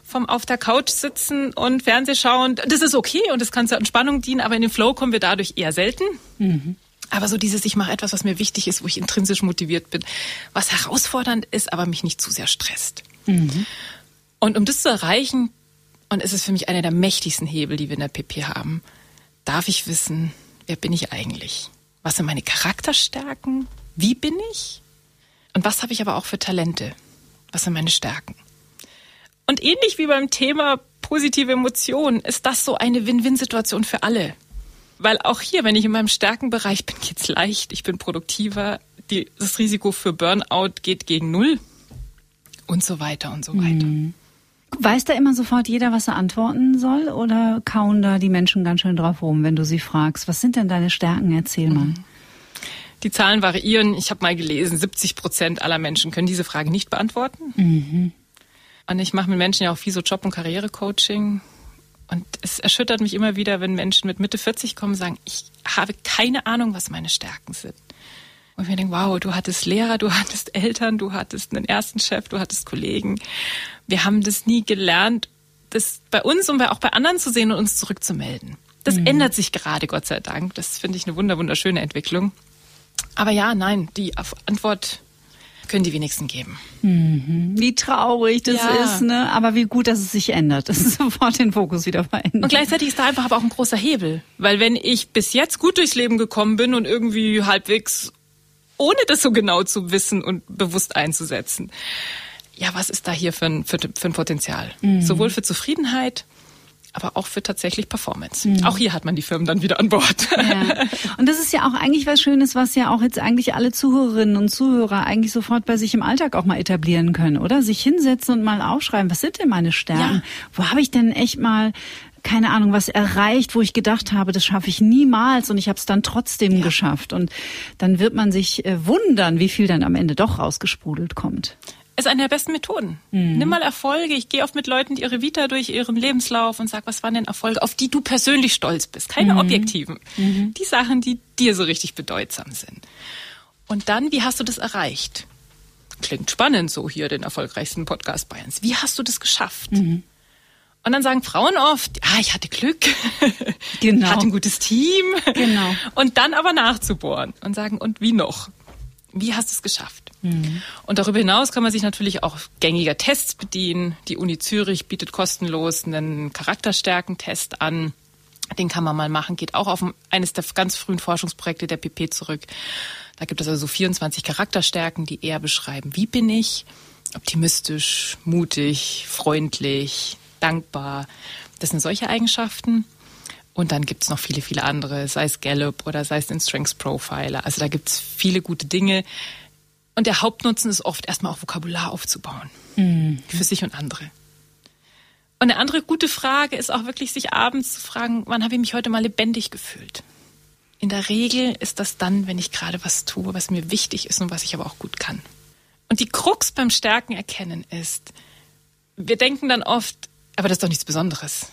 Vom auf der Couch sitzen und Fernseh schauen, das ist okay und das kann zur Entspannung dienen, aber in den Flow kommen wir dadurch eher selten. Mhm. Aber so dieses, ich mache etwas, was mir wichtig ist, wo ich intrinsisch motiviert bin, was herausfordernd ist, aber mich nicht zu sehr stresst. Mhm. Und um das zu erreichen, und es ist für mich einer der mächtigsten Hebel, die wir in der PP haben. Darf ich wissen, wer bin ich eigentlich? Was sind meine Charakterstärken? Wie bin ich? Und was habe ich aber auch für Talente? Was sind meine Stärken? Und ähnlich wie beim Thema positive Emotionen ist das so eine Win-Win-Situation für alle. Weil auch hier, wenn ich in meinem Stärkenbereich bin, geht's leicht, ich bin produktiver, die, das Risiko für Burnout geht gegen Null und so weiter und so weiter. Mhm. Weiß da immer sofort jeder, was er antworten soll oder kauen da die Menschen ganz schön drauf rum, wenn du sie fragst? Was sind denn deine Stärken? Erzähl mal. Mhm. Die Zahlen variieren. Ich habe mal gelesen, 70 Prozent aller Menschen können diese Frage nicht beantworten. Mhm. Und ich mache mit Menschen ja auch viel so Job- und Karrierecoaching. Und es erschüttert mich immer wieder, wenn Menschen mit Mitte 40 kommen und sagen, ich habe keine Ahnung, was meine Stärken sind. Und wir denken, wow, du hattest Lehrer, du hattest Eltern, du hattest einen ersten Chef, du hattest Kollegen. Wir haben das nie gelernt, das bei uns und auch bei anderen zu sehen und uns zurückzumelden. Das mhm. ändert sich gerade, Gott sei Dank. Das finde ich eine wunderschöne Entwicklung. Aber ja, nein, die Antwort können die wenigsten geben. Mhm. Wie traurig das ja. ist, ne? Aber wie gut, dass es sich ändert, dass es sofort den Fokus wieder verändert. Und gleichzeitig ist da einfach aber auch ein großer Hebel. Weil wenn ich bis jetzt gut durchs Leben gekommen bin und irgendwie halbwegs ohne das so genau zu wissen und bewusst einzusetzen, ja, was ist da hier für ein, für, für ein Potenzial? Mhm. Sowohl für Zufriedenheit, aber auch für tatsächlich Performance. Mhm. Auch hier hat man die Firmen dann wieder an Bord. Ja. Und das ist ja auch eigentlich was Schönes, was ja auch jetzt eigentlich alle Zuhörerinnen und Zuhörer eigentlich sofort bei sich im Alltag auch mal etablieren können, oder? Sich hinsetzen und mal aufschreiben, was sind denn meine Stärken? Ja. Wo habe ich denn echt mal keine Ahnung, was erreicht, wo ich gedacht habe, das schaffe ich niemals und ich habe es dann trotzdem ja. geschafft. Und dann wird man sich äh, wundern, wie viel dann am Ende doch rausgesprudelt kommt ist eine der besten Methoden. Mhm. Nimm mal Erfolge. Ich gehe oft mit Leuten ihre Vita durch ihren Lebenslauf und sag, was waren denn Erfolge, auf die du persönlich stolz bist? Keine mhm. objektiven. Mhm. Die Sachen, die dir so richtig bedeutsam sind. Und dann, wie hast du das erreicht? Klingt spannend, so hier den erfolgreichsten Podcast Bayerns. Wie hast du das geschafft? Und dann sagen Frauen oft, ah, ich hatte Glück, genau. ich hatte ein gutes Team. Genau. Und dann aber nachzubohren und sagen, und wie noch? Wie hast du es geschafft? Mhm. Und darüber hinaus kann man sich natürlich auch gängiger Tests bedienen. Die Uni Zürich bietet kostenlos einen Charakterstärkentest an. Den kann man mal machen, geht auch auf eines der ganz frühen Forschungsprojekte der PP zurück. Da gibt es also 24 Charakterstärken, die eher beschreiben, wie bin ich? Optimistisch, mutig, freundlich, dankbar. Das sind solche Eigenschaften. Und dann gibt's noch viele, viele andere, sei es Gallup oder sei es den Strengths Profiler. Also da gibt's viele gute Dinge. Und der Hauptnutzen ist oft erstmal auch Vokabular aufzubauen. Mhm. Für sich und andere. Und eine andere gute Frage ist auch wirklich, sich abends zu fragen, wann habe ich mich heute mal lebendig gefühlt? In der Regel ist das dann, wenn ich gerade was tue, was mir wichtig ist und was ich aber auch gut kann. Und die Krux beim Stärken erkennen ist, wir denken dann oft, aber das ist doch nichts Besonderes.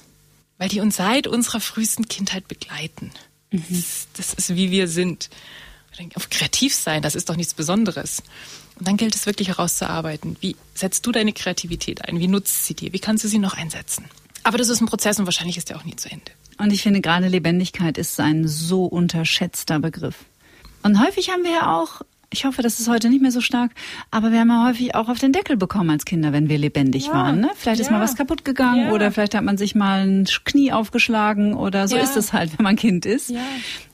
Weil die uns seit unserer frühesten Kindheit begleiten. Mhm. Das, das ist, wie wir sind auf kreativ sein, das ist doch nichts Besonderes. Und dann gilt es wirklich herauszuarbeiten, wie setzt du deine Kreativität ein, wie nutzt sie dir, wie kannst du sie noch einsetzen. Aber das ist ein Prozess und wahrscheinlich ist der auch nie zu Ende. Und ich finde gerade Lebendigkeit ist ein so unterschätzter Begriff. Und häufig haben wir ja auch, ich hoffe, das ist heute nicht mehr so stark, aber wir haben ja häufig auch auf den Deckel bekommen als Kinder, wenn wir lebendig ja. waren. Ne? Vielleicht ja. ist mal was kaputt gegangen ja. oder vielleicht hat man sich mal ein Knie aufgeschlagen oder so ist es halt, wenn man Kind ist.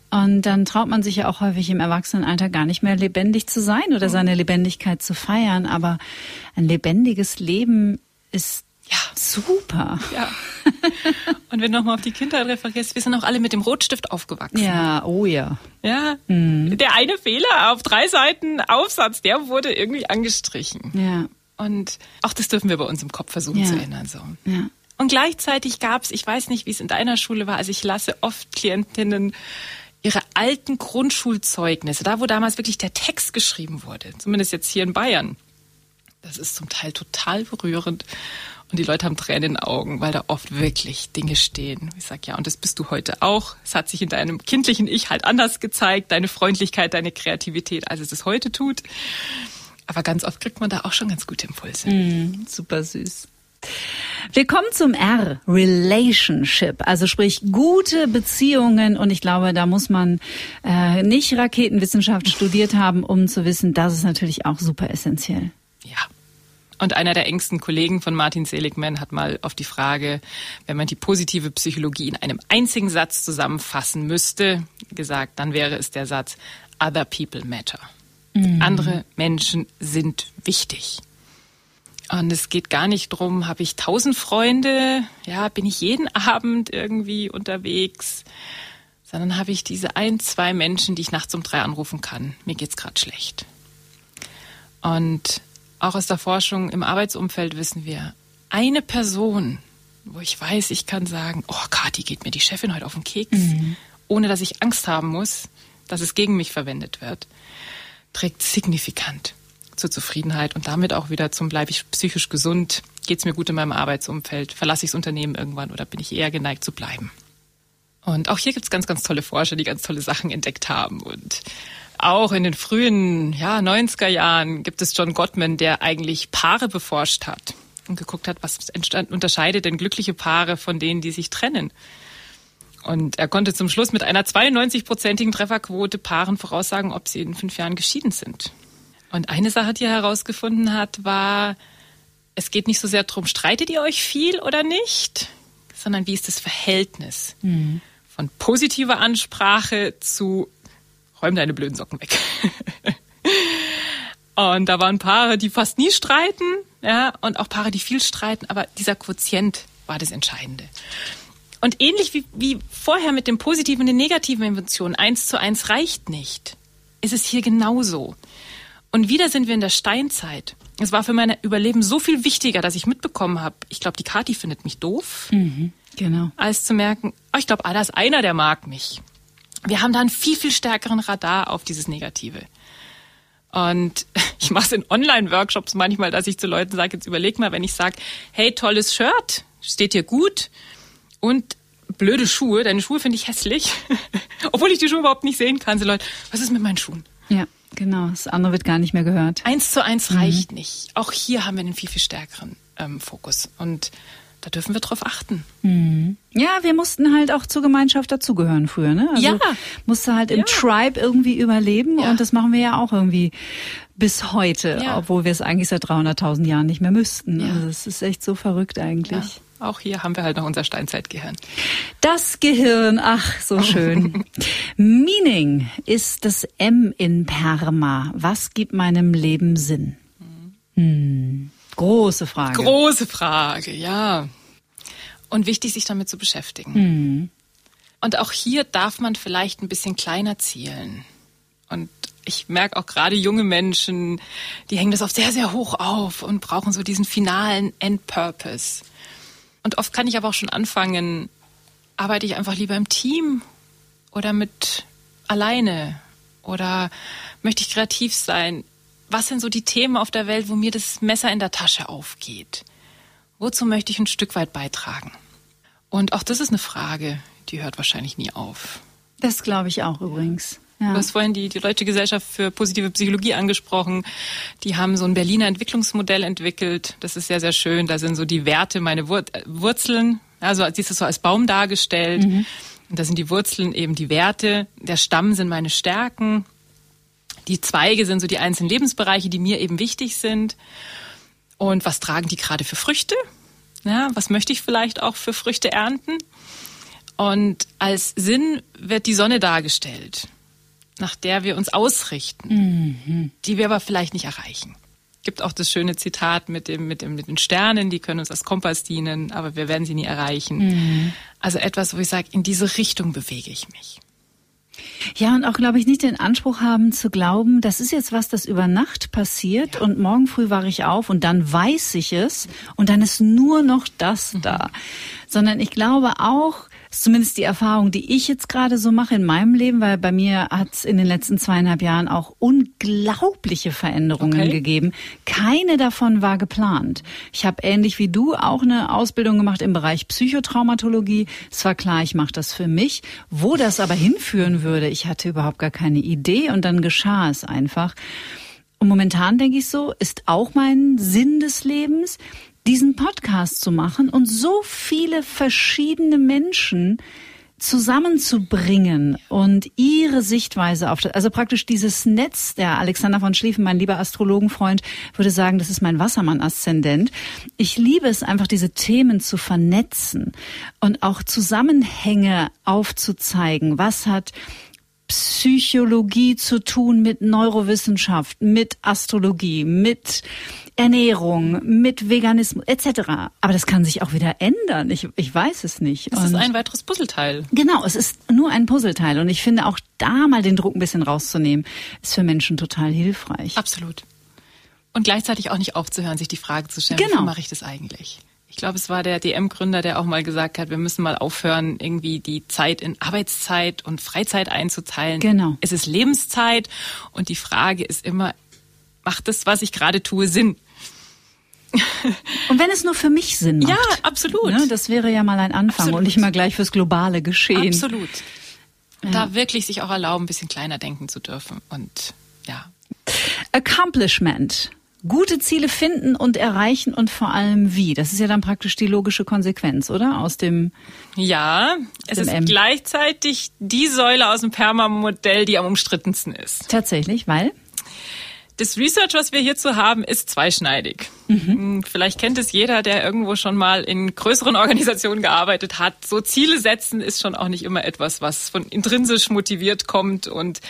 Und dann traut man sich ja auch häufig im Erwachsenenalter gar nicht mehr lebendig zu sein oder seine Lebendigkeit zu feiern. Aber ein lebendiges Leben ist ja. super. Ja. Und wenn du nochmal auf die Kindheit referierst, wir sind auch alle mit dem Rotstift aufgewachsen. Ja, oh ja. Ja. Mhm. Der eine Fehler auf drei Seiten Aufsatz, der wurde irgendwie angestrichen. Ja. Und auch das dürfen wir bei uns im Kopf versuchen ja. zu ändern. So. Ja. Und gleichzeitig gab es, ich weiß nicht, wie es in deiner Schule war, also ich lasse oft Klientinnen ihre alten Grundschulzeugnisse, da wo damals wirklich der Text geschrieben wurde, zumindest jetzt hier in Bayern. Das ist zum Teil total berührend. Und die Leute haben Tränen in den Augen, weil da oft wirklich Dinge stehen. Ich sag ja, und das bist du heute auch. Es hat sich in deinem kindlichen Ich halt anders gezeigt, deine Freundlichkeit, deine Kreativität, als es es heute tut. Aber ganz oft kriegt man da auch schon ganz gute Impulse. Mm, super süß. Wir kommen zum R, Relationship, also sprich gute Beziehungen. Und ich glaube, da muss man äh, nicht Raketenwissenschaft studiert haben, um zu wissen, das ist natürlich auch super essentiell. Ja. Und einer der engsten Kollegen von Martin Seligman hat mal auf die Frage, wenn man die positive Psychologie in einem einzigen Satz zusammenfassen müsste, gesagt, dann wäre es der Satz, Other people matter. Mhm. Andere Menschen sind wichtig. Und es geht gar nicht drum, habe ich tausend Freunde, ja, bin ich jeden Abend irgendwie unterwegs, sondern habe ich diese ein, zwei Menschen, die ich nachts um drei anrufen kann. Mir geht's gerade schlecht. Und auch aus der Forschung im Arbeitsumfeld wissen wir, eine Person, wo ich weiß, ich kann sagen, oh, Kathi geht mir die Chefin heute auf den Keks, mhm. ohne dass ich Angst haben muss, dass es gegen mich verwendet wird, trägt signifikant zur Zufriedenheit und damit auch wieder zum bleibe ich psychisch gesund, geht es mir gut in meinem Arbeitsumfeld, verlasse ich das Unternehmen irgendwann oder bin ich eher geneigt zu bleiben. Und auch hier gibt es ganz, ganz tolle Forscher, die ganz tolle Sachen entdeckt haben. Und auch in den frühen ja, 90er Jahren gibt es John Gottman, der eigentlich Paare beforscht hat und geguckt hat, was unterscheidet denn glückliche Paare von denen, die sich trennen. Und er konnte zum Schluss mit einer 92-prozentigen Trefferquote Paaren voraussagen, ob sie in fünf Jahren geschieden sind. Und eine Sache, die er herausgefunden hat, war, es geht nicht so sehr darum, streitet ihr euch viel oder nicht, sondern wie ist das Verhältnis mhm. von positiver Ansprache zu räum deine blöden Socken weg. und da waren Paare, die fast nie streiten, ja, und auch Paare, die viel streiten, aber dieser Quotient war das Entscheidende. Und ähnlich wie, wie vorher mit dem positiven und den negativen Emotionen, eins zu eins reicht nicht, ist es hier genauso. Und wieder sind wir in der Steinzeit. Es war für mein Überleben so viel wichtiger, dass ich mitbekommen habe, ich glaube, die Kati findet mich doof, mhm, genau. als zu merken, oh, ich glaube, ah, da ist einer, der mag mich. Wir haben da einen viel, viel stärkeren Radar auf dieses Negative. Und ich mache es in Online-Workshops manchmal, dass ich zu Leuten sage, jetzt überleg mal, wenn ich sage, hey, tolles Shirt, steht dir gut und blöde Schuhe, deine Schuhe finde ich hässlich, obwohl ich die Schuhe überhaupt nicht sehen kann, so Leute, was ist mit meinen Schuhen? Ja. Genau, das andere wird gar nicht mehr gehört. Eins zu eins mhm. reicht nicht. Auch hier haben wir einen viel, viel stärkeren ähm, Fokus. Und da dürfen wir drauf achten. Mhm. Ja, wir mussten halt auch zur Gemeinschaft dazugehören früher, ne? Also ja. Musste halt im ja. Tribe irgendwie überleben ja. und das machen wir ja auch irgendwie bis heute, ja. obwohl wir es eigentlich seit 300.000 Jahren nicht mehr müssten. Ja. Also es ist echt so verrückt eigentlich. Auch hier haben wir halt noch unser Steinzeitgehirn. Das Gehirn, ach, so schön. Meaning ist das M in Perma. Was gibt meinem Leben Sinn? Hm. Große Frage. Große Frage, ja. Und wichtig, sich damit zu beschäftigen. Hm. Und auch hier darf man vielleicht ein bisschen kleiner zielen. Und ich merke auch gerade junge Menschen, die hängen das oft sehr, sehr hoch auf und brauchen so diesen finalen Endpurpose. Und oft kann ich aber auch schon anfangen, arbeite ich einfach lieber im Team oder mit alleine oder möchte ich kreativ sein? Was sind so die Themen auf der Welt, wo mir das Messer in der Tasche aufgeht? Wozu möchte ich ein Stück weit beitragen? Und auch das ist eine Frage, die hört wahrscheinlich nie auf. Das glaube ich auch übrigens. Ja. Du hast vorhin die, die Deutsche Gesellschaft für positive Psychologie angesprochen. Die haben so ein Berliner Entwicklungsmodell entwickelt. Das ist sehr, sehr schön. Da sind so die Werte, meine Wur äh, Wurzeln. Also siehst du so als Baum dargestellt. Mhm. Und da sind die Wurzeln eben die Werte. Der Stamm sind meine Stärken. Die Zweige sind so die einzelnen Lebensbereiche, die mir eben wichtig sind. Und was tragen die gerade für Früchte? Ja, was möchte ich vielleicht auch für Früchte ernten? Und als Sinn wird die Sonne dargestellt nach der wir uns ausrichten, mhm. die wir aber vielleicht nicht erreichen. Gibt auch das schöne Zitat mit dem, mit dem, mit den Sternen, die können uns als Kompass dienen, aber wir werden sie nie erreichen. Mhm. Also etwas, wo ich sage, in diese Richtung bewege ich mich. Ja, und auch, glaube ich, nicht den Anspruch haben zu glauben, das ist jetzt was, das über Nacht passiert ja. und morgen früh wache ich auf und dann weiß ich es und dann ist nur noch das mhm. da. Sondern ich glaube auch, ist zumindest die Erfahrung, die ich jetzt gerade so mache in meinem Leben, weil bei mir hat es in den letzten zweieinhalb Jahren auch unglaubliche Veränderungen okay. gegeben. Keine davon war geplant. Ich habe ähnlich wie du auch eine Ausbildung gemacht im Bereich Psychotraumatologie. Es war klar, ich mache das für mich. Wo das aber hinführen würde, ich hatte überhaupt gar keine Idee und dann geschah es einfach. Und momentan denke ich so, ist auch mein Sinn des Lebens, diesen Podcast zu machen und so viele verschiedene Menschen zusammenzubringen und ihre Sichtweise auf das, also praktisch dieses Netz, der Alexander von Schlieffen, mein lieber Astrologenfreund, würde sagen, das ist mein Wassermann-Aszendent. Ich liebe es einfach, diese Themen zu vernetzen und auch Zusammenhänge aufzuzeigen. Was hat Psychologie zu tun mit Neurowissenschaft, mit Astrologie, mit Ernährung, mit Veganismus etc. Aber das kann sich auch wieder ändern. Ich, ich weiß es nicht. Es ist ein weiteres Puzzleteil. Genau, es ist nur ein Puzzleteil. Und ich finde auch da mal den Druck ein bisschen rauszunehmen, ist für Menschen total hilfreich. Absolut. Und gleichzeitig auch nicht aufzuhören, sich die Frage zu stellen, genau. wie mache ich das eigentlich? Ich glaube, es war der DM-Gründer, der auch mal gesagt hat, wir müssen mal aufhören, irgendwie die Zeit in Arbeitszeit und Freizeit einzuteilen. Genau. Es ist Lebenszeit und die Frage ist immer, macht das, was ich gerade tue, Sinn? Und wenn es nur für mich Sinn macht. Ja, absolut. Ne, das wäre ja mal ein Anfang absolut. und nicht mal gleich fürs globale Geschehen. Absolut. Ja. Da wirklich sich auch erlauben, ein bisschen kleiner denken zu dürfen und ja. Accomplishment. Gute Ziele finden und erreichen und vor allem wie. Das ist ja dann praktisch die logische Konsequenz, oder? Aus dem. Ja, es ist M. gleichzeitig die Säule aus dem Perma-Modell, die am umstrittensten ist. Tatsächlich, weil? Das Research, was wir hierzu haben, ist zweischneidig. Mhm. Vielleicht kennt es jeder, der irgendwo schon mal in größeren Organisationen gearbeitet hat. So Ziele setzen ist schon auch nicht immer etwas, was von intrinsisch motiviert kommt und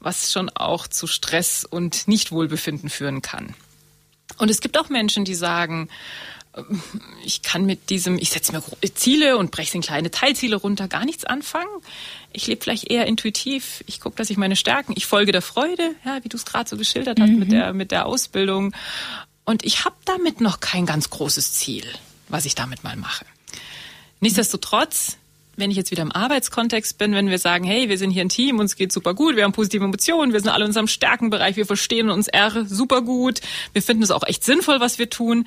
was schon auch zu Stress und Nichtwohlbefinden führen kann. Und es gibt auch Menschen, die sagen, ich kann mit diesem, ich setze mir Ziele und breche in kleine Teilziele runter, gar nichts anfangen. Ich lebe vielleicht eher intuitiv. Ich gucke, dass ich meine Stärken, ich folge der Freude, ja, wie du es gerade so geschildert hast mhm. mit der mit der Ausbildung. Und ich habe damit noch kein ganz großes Ziel, was ich damit mal mache. Nichtsdestotrotz wenn ich jetzt wieder im Arbeitskontext bin, wenn wir sagen, hey, wir sind hier ein Team, uns geht super gut, wir haben positive Emotionen, wir sind alle in unserem Stärkenbereich, wir verstehen uns R super gut, wir finden es auch echt sinnvoll, was wir tun,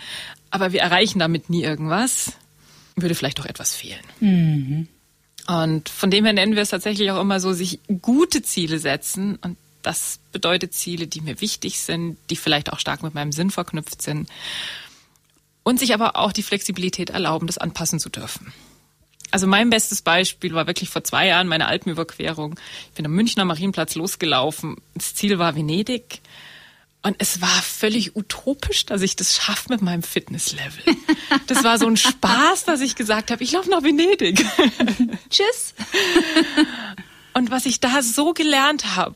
aber wir erreichen damit nie irgendwas, würde vielleicht doch etwas fehlen. Mhm. Und von dem her nennen wir es tatsächlich auch immer so, sich gute Ziele setzen und das bedeutet Ziele, die mir wichtig sind, die vielleicht auch stark mit meinem Sinn verknüpft sind und sich aber auch die Flexibilität erlauben, das anpassen zu dürfen. Also mein bestes Beispiel war wirklich vor zwei Jahren meine Alpenüberquerung. Ich bin am Münchner Marienplatz losgelaufen. Das Ziel war Venedig. Und es war völlig utopisch, dass ich das schaffe mit meinem Fitnesslevel. Das war so ein Spaß, dass ich gesagt habe, ich laufe nach Venedig. Tschüss. Und was ich da so gelernt habe,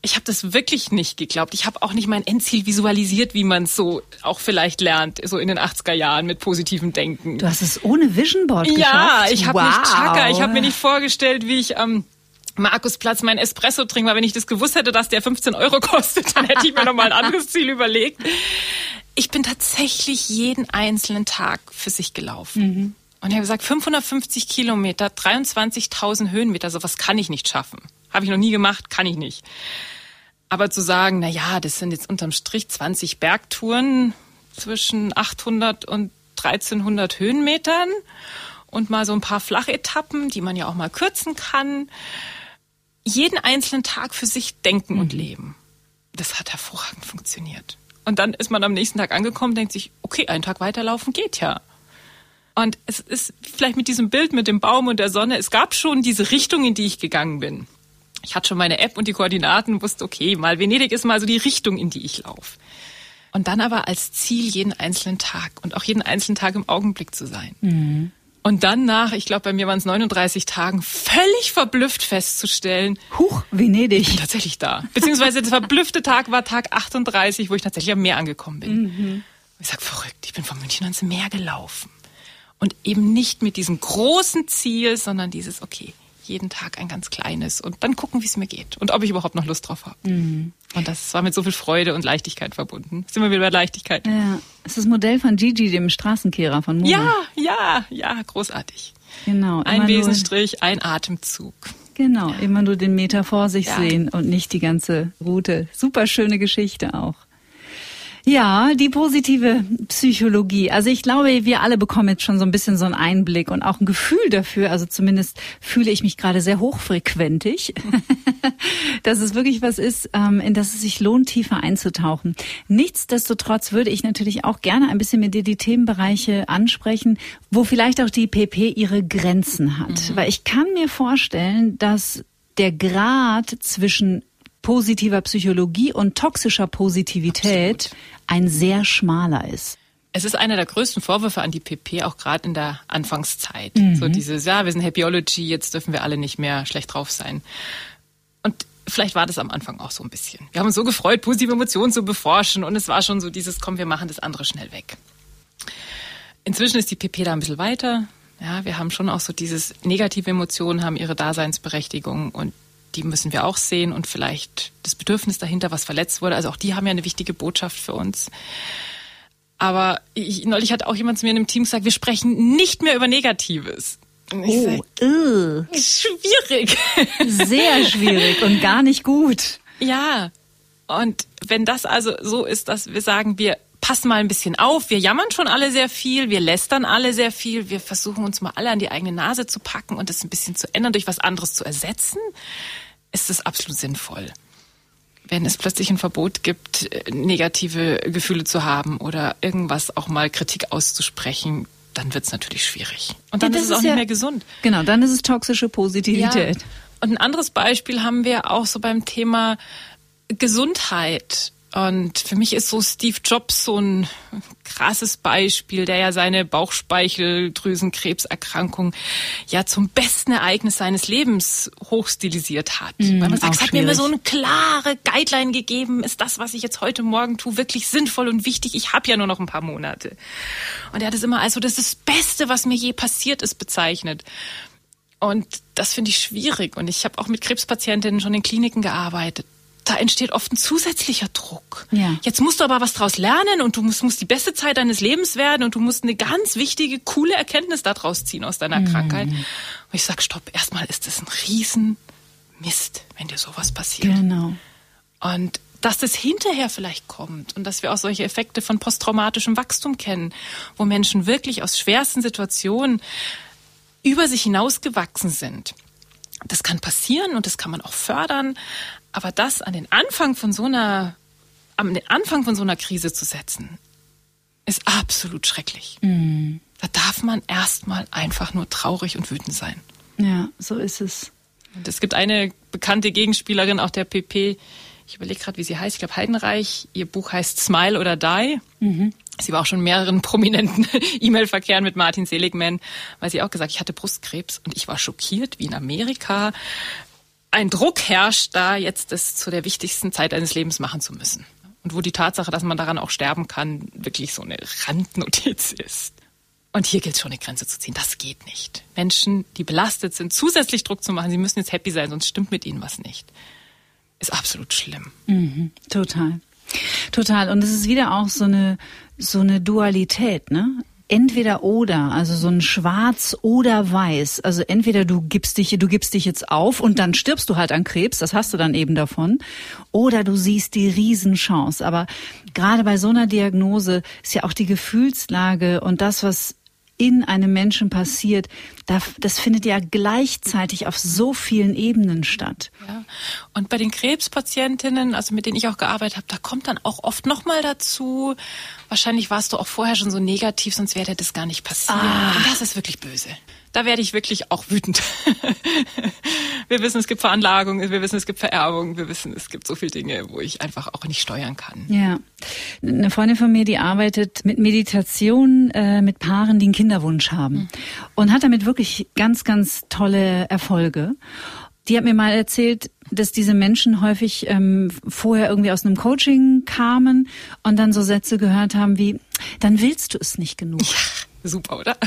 ich habe das wirklich nicht geglaubt. Ich habe auch nicht mein Endziel visualisiert, wie man es so auch vielleicht lernt, so in den 80er Jahren mit positivem Denken. Du hast es ohne Vision Board geschafft? Ja, ich habe wow. nicht Chaka, ich habe mir nicht vorgestellt, wie ich am ähm, Markusplatz mein Espresso trinke, weil wenn ich das gewusst hätte, dass der 15 Euro kostet, dann hätte ich mir noch mal ein anderes Ziel überlegt. Ich bin tatsächlich jeden einzelnen Tag für sich gelaufen. Mhm. Und ich habe gesagt, 550 Kilometer, 23.000 Höhenmeter, sowas kann ich nicht schaffen. Habe ich noch nie gemacht, kann ich nicht. Aber zu sagen, na ja, das sind jetzt unterm Strich 20 Bergtouren zwischen 800 und 1300 Höhenmetern und mal so ein paar Flachetappen, die man ja auch mal kürzen kann. Jeden einzelnen Tag für sich denken mhm. und leben. Das hat hervorragend funktioniert. Und dann ist man am nächsten Tag angekommen, denkt sich, okay, einen Tag weiterlaufen geht ja. Und es ist vielleicht mit diesem Bild mit dem Baum und der Sonne, es gab schon diese Richtung, in die ich gegangen bin. Ich hatte schon meine App und die Koordinaten, wusste, okay, mal Venedig ist mal so die Richtung, in die ich laufe. Und dann aber als Ziel jeden einzelnen Tag und auch jeden einzelnen Tag im Augenblick zu sein. Mhm. Und dann nach, ich glaube, bei mir waren es 39 Tagen, völlig verblüfft festzustellen. Huch, Venedig. Ich bin tatsächlich da. Beziehungsweise der verblüffte Tag war Tag 38, wo ich tatsächlich am Meer angekommen bin. Mhm. Ich sag verrückt, ich bin von München ans Meer gelaufen. Und eben nicht mit diesem großen Ziel, sondern dieses, okay, jeden Tag ein ganz kleines und dann gucken, wie es mir geht und ob ich überhaupt noch Lust drauf habe. Mhm. Und das war mit so viel Freude und Leichtigkeit verbunden. Sind wir wieder bei Leichtigkeit. Ja, es ist das Modell von Gigi, dem Straßenkehrer von Mura. Ja, ja, ja, großartig. Genau. Ein Besenstrich, ein Atemzug. Genau, immer nur den Meter vor sich ja. sehen und nicht die ganze Route. Super schöne Geschichte auch. Ja, die positive Psychologie. Also ich glaube, wir alle bekommen jetzt schon so ein bisschen so einen Einblick und auch ein Gefühl dafür. Also zumindest fühle ich mich gerade sehr hochfrequentig, dass es wirklich was ist, ähm, in das es sich lohnt, tiefer einzutauchen. Nichtsdestotrotz würde ich natürlich auch gerne ein bisschen mit dir die Themenbereiche ansprechen, wo vielleicht auch die PP ihre Grenzen hat. Mhm. Weil ich kann mir vorstellen, dass der Grad zwischen positiver Psychologie und toxischer Positivität Absolut. ein sehr schmaler ist. Es ist einer der größten Vorwürfe an die PP, auch gerade in der Anfangszeit. Mhm. So dieses, ja, wir sind Happyology, jetzt dürfen wir alle nicht mehr schlecht drauf sein. Und vielleicht war das am Anfang auch so ein bisschen. Wir haben uns so gefreut, positive Emotionen zu beforschen und es war schon so dieses, komm, wir machen das andere schnell weg. Inzwischen ist die PP da ein bisschen weiter. Ja, wir haben schon auch so dieses negative Emotionen haben ihre Daseinsberechtigung und die müssen wir auch sehen und vielleicht das Bedürfnis dahinter, was verletzt wurde. Also auch die haben ja eine wichtige Botschaft für uns. Aber ich, neulich hat auch jemand zu mir in einem Team gesagt, wir sprechen nicht mehr über Negatives. Oh, sag, schwierig. Sehr schwierig und gar nicht gut. Ja. Und wenn das also so ist, dass wir sagen, wir passen mal ein bisschen auf, wir jammern schon alle sehr viel, wir lästern alle sehr viel, wir versuchen uns mal alle an die eigene Nase zu packen und es ein bisschen zu ändern, durch was anderes zu ersetzen, ist es absolut sinnvoll. Wenn es plötzlich ein Verbot gibt, negative Gefühle zu haben oder irgendwas auch mal Kritik auszusprechen, dann wird es natürlich schwierig. Und dann ja, ist es auch ist ja, nicht mehr gesund. Genau, dann ist es toxische Positivität. Ja. Und ein anderes Beispiel haben wir auch so beim Thema Gesundheit. Und für mich ist so Steve Jobs so ein krasses Beispiel, der ja seine Bauchspeicheldrüsenkrebserkrankung ja zum besten Ereignis seines Lebens hochstilisiert hat. Mm, Weil man sagt, es hat mir immer so eine klare Guideline gegeben, ist das, was ich jetzt heute Morgen tue, wirklich sinnvoll und wichtig? Ich habe ja nur noch ein paar Monate. Und er hat es immer als so das, ist das Beste, was mir je passiert ist, bezeichnet. Und das finde ich schwierig. Und ich habe auch mit Krebspatientinnen schon in Kliniken gearbeitet da entsteht oft ein zusätzlicher Druck. Ja. Jetzt musst du aber was draus lernen und du musst, musst die beste Zeit deines Lebens werden und du musst eine ganz wichtige, coole Erkenntnis daraus ziehen aus deiner mhm. Krankheit. Und ich sag, stopp, erstmal ist das ein Riesenmist, wenn dir sowas passiert. Genau. Und dass das hinterher vielleicht kommt und dass wir auch solche Effekte von posttraumatischem Wachstum kennen, wo Menschen wirklich aus schwersten Situationen über sich hinausgewachsen sind. Das kann passieren und das kann man auch fördern, aber das an den Anfang von so einer, am Anfang von so einer Krise zu setzen, ist absolut schrecklich. Mhm. Da darf man erstmal einfach nur traurig und wütend sein. Ja, so ist es. Und es gibt eine bekannte Gegenspielerin, auch der PP. Ich überlege gerade, wie sie heißt. Ich glaube, Heidenreich. Ihr Buch heißt Smile oder Die. Mhm. Sie war auch schon mehreren prominenten E-Mail-Verkehren mit Martin Seligman, weil sie auch gesagt, ich hatte Brustkrebs und ich war schockiert, wie in Amerika ein Druck herrscht, da jetzt das zu der wichtigsten Zeit eines Lebens machen zu müssen. Und wo die Tatsache, dass man daran auch sterben kann, wirklich so eine Randnotiz ist. Und hier gilt es schon eine Grenze zu ziehen. Das geht nicht. Menschen, die belastet sind, zusätzlich Druck zu machen, sie müssen jetzt happy sein, sonst stimmt mit ihnen was nicht, ist absolut schlimm. Mhm, total. Total. Und es ist wieder auch so eine, so eine Dualität, ne? entweder oder, also so ein Schwarz oder Weiß. Also entweder du gibst dich, du gibst dich jetzt auf und dann stirbst du halt an Krebs, das hast du dann eben davon, oder du siehst die Riesenchance. Aber gerade bei so einer Diagnose ist ja auch die Gefühlslage und das, was in einem Menschen passiert, das findet ja gleichzeitig auf so vielen Ebenen statt. Ja. Und bei den Krebspatientinnen, also mit denen ich auch gearbeitet habe, da kommt dann auch oft nochmal dazu, wahrscheinlich warst du auch vorher schon so negativ, sonst wäre das gar nicht passiert. Ah. Und das ist wirklich böse da werde ich wirklich auch wütend. wir wissen, es gibt Veranlagung, wir wissen, es gibt Vererbung, wir wissen, es gibt so viele Dinge, wo ich einfach auch nicht steuern kann. Ja. Eine Freundin von mir, die arbeitet mit Meditation äh, mit Paaren, die einen Kinderwunsch haben mhm. und hat damit wirklich ganz, ganz tolle Erfolge. Die hat mir mal erzählt, dass diese Menschen häufig ähm, vorher irgendwie aus einem Coaching kamen und dann so Sätze gehört haben wie, dann willst du es nicht genug. Ja, super, oder?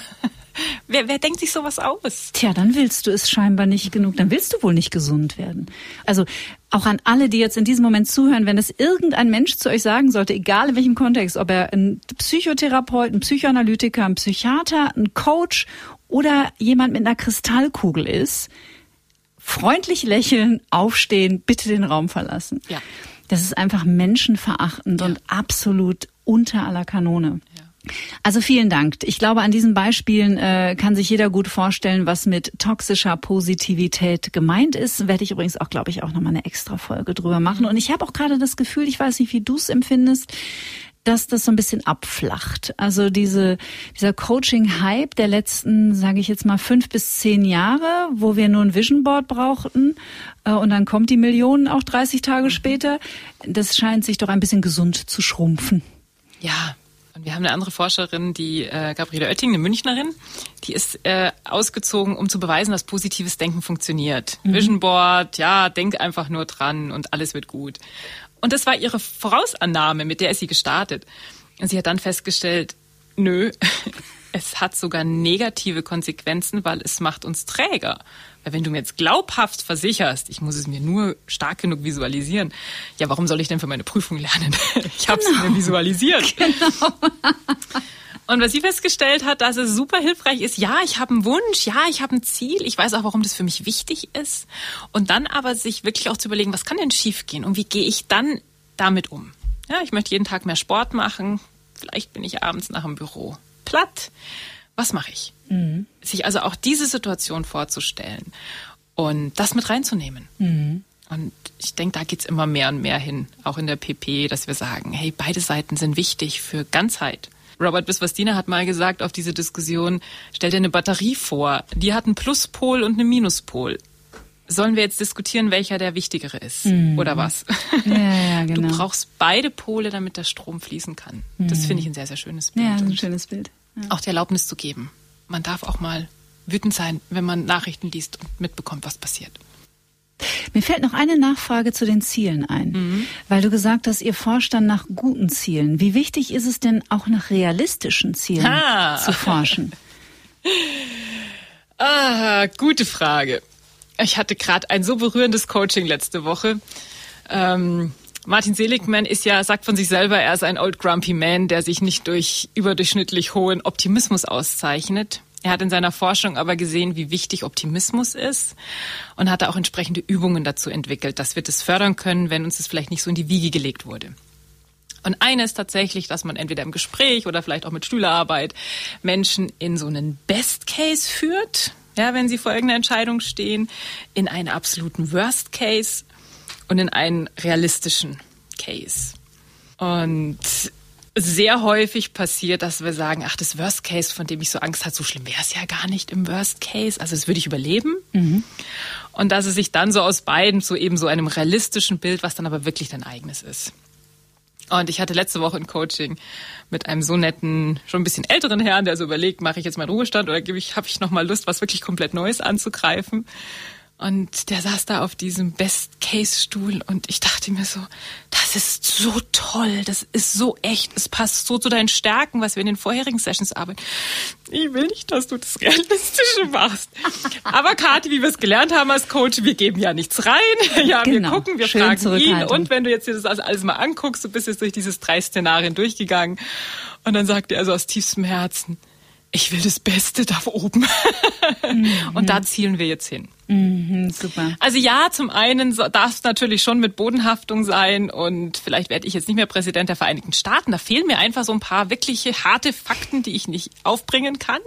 Wer, wer denkt sich sowas aus? Tja, dann willst du es scheinbar nicht genug. Dann willst du wohl nicht gesund werden. Also auch an alle, die jetzt in diesem Moment zuhören, wenn es irgendein Mensch zu euch sagen sollte, egal in welchem Kontext, ob er ein Psychotherapeut, ein Psychoanalytiker, ein Psychiater, ein Coach oder jemand mit einer Kristallkugel ist, freundlich lächeln, aufstehen, bitte den Raum verlassen. Ja. Das ist einfach menschenverachtend ja. und absolut unter aller Kanone. Ja. Also vielen Dank. Ich glaube, an diesen Beispielen äh, kann sich jeder gut vorstellen, was mit toxischer Positivität gemeint ist. Werde ich übrigens auch, glaube ich, auch nochmal eine extra Folge drüber machen. Und ich habe auch gerade das Gefühl, ich weiß nicht, wie du es empfindest, dass das so ein bisschen abflacht. Also diese, dieser Coaching-Hype der letzten, sage ich jetzt mal, fünf bis zehn Jahre, wo wir nur ein Vision Board brauchten äh, und dann kommt die Millionen auch 30 Tage später, das scheint sich doch ein bisschen gesund zu schrumpfen. Ja, und wir haben eine andere Forscherin, die äh, Gabriele Oetting, eine Münchnerin, die ist äh, ausgezogen, um zu beweisen, dass positives Denken funktioniert. Mhm. Vision Board, ja, denk einfach nur dran und alles wird gut. Und das war ihre Vorausannahme, mit der ist sie gestartet. Und sie hat dann festgestellt, nö, es hat sogar negative Konsequenzen, weil es macht uns träger. Weil wenn du mir jetzt glaubhaft versicherst, ich muss es mir nur stark genug visualisieren, ja, warum soll ich denn für meine Prüfung lernen? Ich habe es genau. mir visualisiert. Genau. Und was sie festgestellt hat, dass es super hilfreich ist, ja, ich habe einen Wunsch, ja, ich habe ein Ziel, ich weiß auch, warum das für mich wichtig ist. Und dann aber sich wirklich auch zu überlegen, was kann denn schiefgehen und wie gehe ich dann damit um? Ja, ich möchte jeden Tag mehr Sport machen. Vielleicht bin ich abends nach dem Büro platt. Was mache ich? Mhm. Sich also auch diese Situation vorzustellen und das mit reinzunehmen. Mhm. Und ich denke, da geht's immer mehr und mehr hin, auch in der PP, dass wir sagen, hey, beide Seiten sind wichtig für Ganzheit. Robert Biswastina hat mal gesagt auf diese Diskussion, stell dir eine Batterie vor, die hat einen Pluspol und einen Minuspol. sollen wir jetzt diskutieren, welcher der wichtigere ist mhm. oder was? Ja, ja, genau. Du brauchst beide Pole, damit der Strom fließen kann. Mhm. Das finde ich ein sehr, sehr schönes Bild. Ja, ein schönes Bild. Ja. Auch die Erlaubnis zu geben. Man darf auch mal wütend sein, wenn man Nachrichten liest und mitbekommt, was passiert. Mir fällt noch eine Nachfrage zu den Zielen ein, mhm. weil du gesagt hast, ihr forscht dann nach guten Zielen. Wie wichtig ist es denn auch nach realistischen Zielen ha. zu forschen? ah, gute Frage. Ich hatte gerade ein so berührendes Coaching letzte Woche. Ähm, Martin Seligman ist ja, sagt von sich selber, er ist ein old grumpy man, der sich nicht durch überdurchschnittlich hohen Optimismus auszeichnet. Er hat in seiner Forschung aber gesehen, wie wichtig Optimismus ist und hat auch entsprechende Übungen dazu entwickelt, dass wir das fördern können, wenn uns das vielleicht nicht so in die Wiege gelegt wurde. Und eine ist tatsächlich, dass man entweder im Gespräch oder vielleicht auch mit Schülerarbeit Menschen in so einen Best Case führt, ja, wenn sie vor irgendeiner Entscheidung stehen, in einen absoluten Worst Case und in einen realistischen Case. Und sehr häufig passiert, dass wir sagen, ach, das Worst Case, von dem ich so Angst hatte, so schlimm wäre es ja gar nicht im Worst Case. Also das würde ich überleben. Mhm. Und dass es sich dann so aus beiden zu eben so einem realistischen Bild, was dann aber wirklich dein eigenes ist. Und ich hatte letzte Woche ein Coaching mit einem so netten, schon ein bisschen älteren Herrn, der so überlegt, mache ich jetzt meinen Ruhestand oder gebe ich, habe ich noch mal Lust, was wirklich komplett Neues anzugreifen? Und der saß da auf diesem Best-Case-Stuhl und ich dachte mir so, das ist so toll, das ist so echt, es passt so zu deinen Stärken, was wir in den vorherigen Sessions arbeiten. Ich will nicht, dass du das Realistische machst. Aber Kathi, wie wir es gelernt haben als Coach, wir geben ja nichts rein. Ja, genau. wir gucken, wir Schön fragen ihn. Und wenn du jetzt dir das alles mal anguckst, du bist jetzt durch dieses drei Szenarien durchgegangen. Und dann sagt er also aus tiefstem Herzen, ich will das Beste da oben. Mhm. Und da zielen wir jetzt hin. Mhm, super. Also ja, zum einen darf es natürlich schon mit Bodenhaftung sein und vielleicht werde ich jetzt nicht mehr Präsident der Vereinigten Staaten. Da fehlen mir einfach so ein paar wirkliche harte Fakten, die ich nicht aufbringen kann.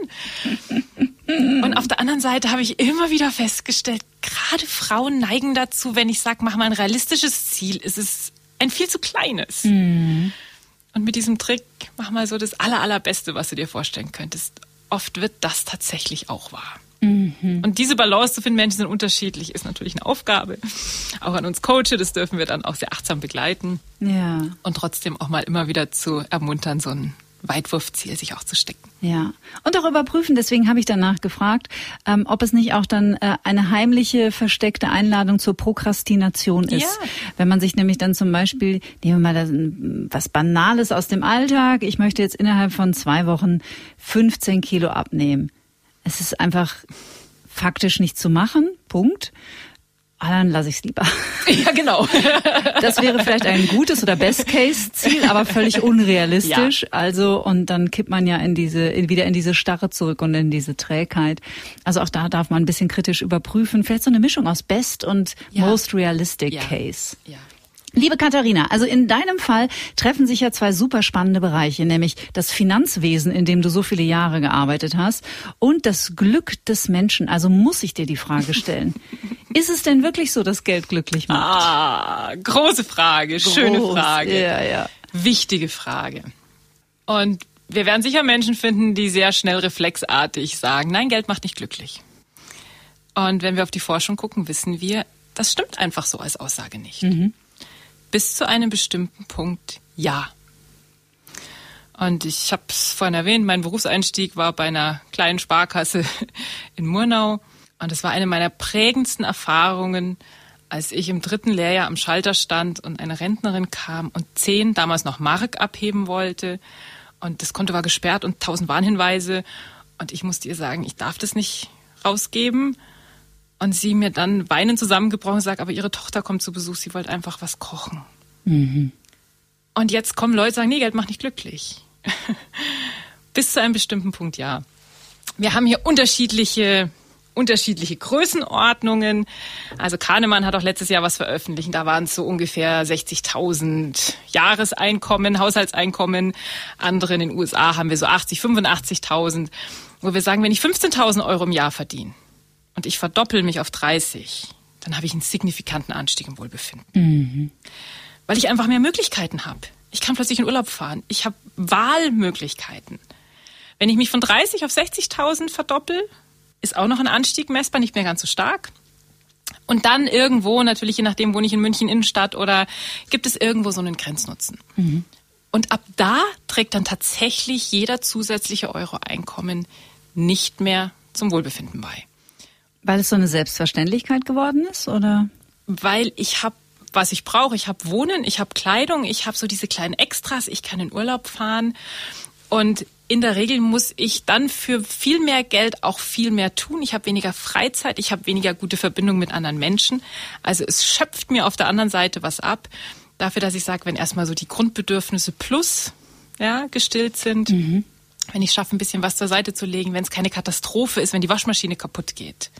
Und auf der anderen Seite habe ich immer wieder festgestellt, gerade Frauen neigen dazu, wenn ich sage, mach mal ein realistisches Ziel, ist es ein viel zu kleines. Mhm. Und mit diesem Trick mach mal so das aller, allerbeste, was du dir vorstellen könntest. Oft wird das tatsächlich auch wahr. Mhm. Und diese Balance zu finden, Menschen sind unterschiedlich, ist natürlich eine Aufgabe. Auch an uns Coaches, das dürfen wir dann auch sehr achtsam begleiten. Ja. Und trotzdem auch mal immer wieder zu ermuntern, so ein Weitwurfziel sich auch zu stecken. Ja, und auch überprüfen. Deswegen habe ich danach gefragt, ähm, ob es nicht auch dann äh, eine heimliche, versteckte Einladung zur Prokrastination ist. Ja. Wenn man sich nämlich dann zum Beispiel, nehmen wir mal das, was Banales aus dem Alltag, ich möchte jetzt innerhalb von zwei Wochen 15 Kilo abnehmen es ist einfach faktisch nicht zu machen. Punkt. Ah, dann lasse ich es lieber. Ja, genau. Das wäre vielleicht ein gutes oder Best-Case-Ziel, aber völlig unrealistisch. Ja. Also, und dann kippt man ja in diese, wieder in diese Starre zurück und in diese Trägheit. Also auch da darf man ein bisschen kritisch überprüfen. Vielleicht so eine Mischung aus Best und ja. Most Realistic ja. Case. Ja. Liebe Katharina, also in deinem Fall treffen sich ja zwei super spannende Bereiche, nämlich das Finanzwesen, in dem du so viele Jahre gearbeitet hast, und das Glück des Menschen. Also muss ich dir die Frage stellen. Ist es denn wirklich so, dass Geld glücklich macht? Ah, große Frage, Groß, schöne Frage. Ja, ja. Wichtige Frage. Und wir werden sicher Menschen finden, die sehr schnell reflexartig sagen, nein, Geld macht nicht glücklich. Und wenn wir auf die Forschung gucken, wissen wir, das stimmt einfach so als Aussage nicht. Mhm bis zu einem bestimmten Punkt ja. Und ich habe es vorhin erwähnt, mein Berufseinstieg war bei einer kleinen Sparkasse in Murnau. Und es war eine meiner prägendsten Erfahrungen, als ich im dritten Lehrjahr am Schalter stand und eine Rentnerin kam und zehn, damals noch Mark, abheben wollte. Und das Konto war gesperrt und tausend Warnhinweise. Und ich musste ihr sagen, ich darf das nicht rausgeben. Und sie mir dann weinend zusammengebrochen sagt, aber ihre Tochter kommt zu Besuch, sie wollte einfach was kochen. Mhm. Und jetzt kommen Leute und sagen, nee, Geld macht nicht glücklich. Bis zu einem bestimmten Punkt, ja. Wir haben hier unterschiedliche unterschiedliche Größenordnungen. Also Kahnemann hat auch letztes Jahr was veröffentlicht. Da waren es so ungefähr 60.000 Jahreseinkommen, Haushaltseinkommen. Andere in den USA haben wir so 80, 85.000. Wo wir sagen, wenn ich 15.000 Euro im Jahr verdiene, und ich verdoppel mich auf 30, dann habe ich einen signifikanten Anstieg im Wohlbefinden. Mhm. Weil ich einfach mehr Möglichkeiten habe. Ich kann plötzlich in Urlaub fahren. Ich habe Wahlmöglichkeiten. Wenn ich mich von 30 auf 60.000 verdoppel, ist auch noch ein Anstieg messbar, nicht mehr ganz so stark. Und dann irgendwo, natürlich je nachdem, wohne ich in München Innenstadt oder gibt es irgendwo so einen Grenznutzen. Mhm. Und ab da trägt dann tatsächlich jeder zusätzliche Euro Einkommen nicht mehr zum Wohlbefinden bei. Weil es so eine Selbstverständlichkeit geworden ist, oder? Weil ich habe, was ich brauche. Ich habe Wohnen, ich habe Kleidung, ich habe so diese kleinen Extras, ich kann in Urlaub fahren. Und in der Regel muss ich dann für viel mehr Geld auch viel mehr tun. Ich habe weniger Freizeit, ich habe weniger gute Verbindung mit anderen Menschen. Also es schöpft mir auf der anderen Seite was ab. Dafür, dass ich sage, wenn erstmal so die Grundbedürfnisse plus ja, gestillt sind, mhm. Wenn ich schaffe, ein bisschen was zur Seite zu legen, wenn es keine Katastrophe ist, wenn die Waschmaschine kaputt geht.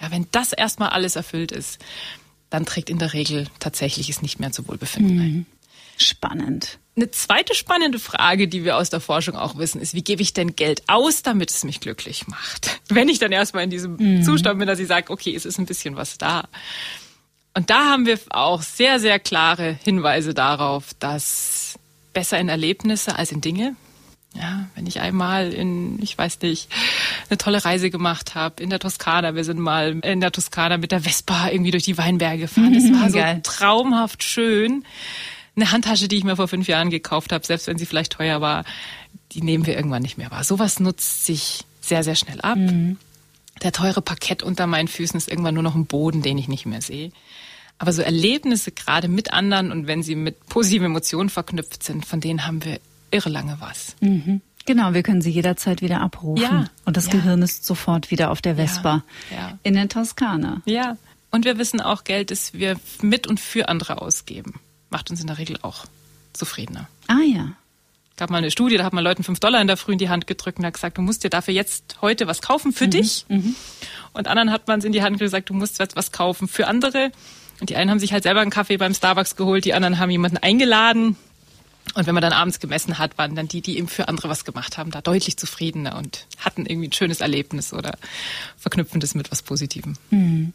Ja, wenn das erstmal alles erfüllt ist, dann trägt in der Regel tatsächlich es nicht mehr zu Wohlbefinden mhm. Spannend. Eine zweite spannende Frage, die wir aus der Forschung auch wissen, ist, wie gebe ich denn Geld aus, damit es mich glücklich macht? Wenn ich dann erstmal in diesem mhm. Zustand bin, dass ich sage, okay, es ist ein bisschen was da. Und da haben wir auch sehr, sehr klare Hinweise darauf, dass besser in Erlebnisse als in Dinge. Ja, wenn ich einmal in, ich weiß nicht, eine tolle Reise gemacht habe in der Toskana. Wir sind mal in der Toskana mit der Vespa irgendwie durch die Weinberge gefahren. Das war so traumhaft schön eine Handtasche, die ich mir vor fünf Jahren gekauft habe, selbst wenn sie vielleicht teuer war, die nehmen wir irgendwann nicht mehr wahr. Sowas nutzt sich sehr, sehr schnell ab. Mhm. Der teure Parkett unter meinen Füßen ist irgendwann nur noch ein Boden, den ich nicht mehr sehe. Aber so Erlebnisse gerade mit anderen und wenn sie mit positiven Emotionen verknüpft sind, von denen haben wir irre lange was. Mhm. Genau, wir können sie jederzeit wieder abrufen. Ja, und das ja. Gehirn ist sofort wieder auf der Vespa ja, in der Toskana. Ja, und wir wissen auch, Geld ist wir mit und für andere ausgeben macht uns in der Regel auch zufriedener. Ah ja. gab mal eine Studie, da hat man Leuten fünf Dollar in der Früh in die Hand gedrückt und hat gesagt, du musst dir dafür jetzt heute was kaufen für mhm. dich. Mhm. Und anderen hat man es in die Hand gesagt, du musst jetzt was kaufen für andere. Und die einen haben sich halt selber einen Kaffee beim Starbucks geholt, die anderen haben jemanden eingeladen. Und wenn man dann abends gemessen hat, waren dann die, die eben für andere was gemacht haben, da deutlich zufriedener und hatten irgendwie ein schönes Erlebnis oder verknüpfen das mit was Positivem. Mhm.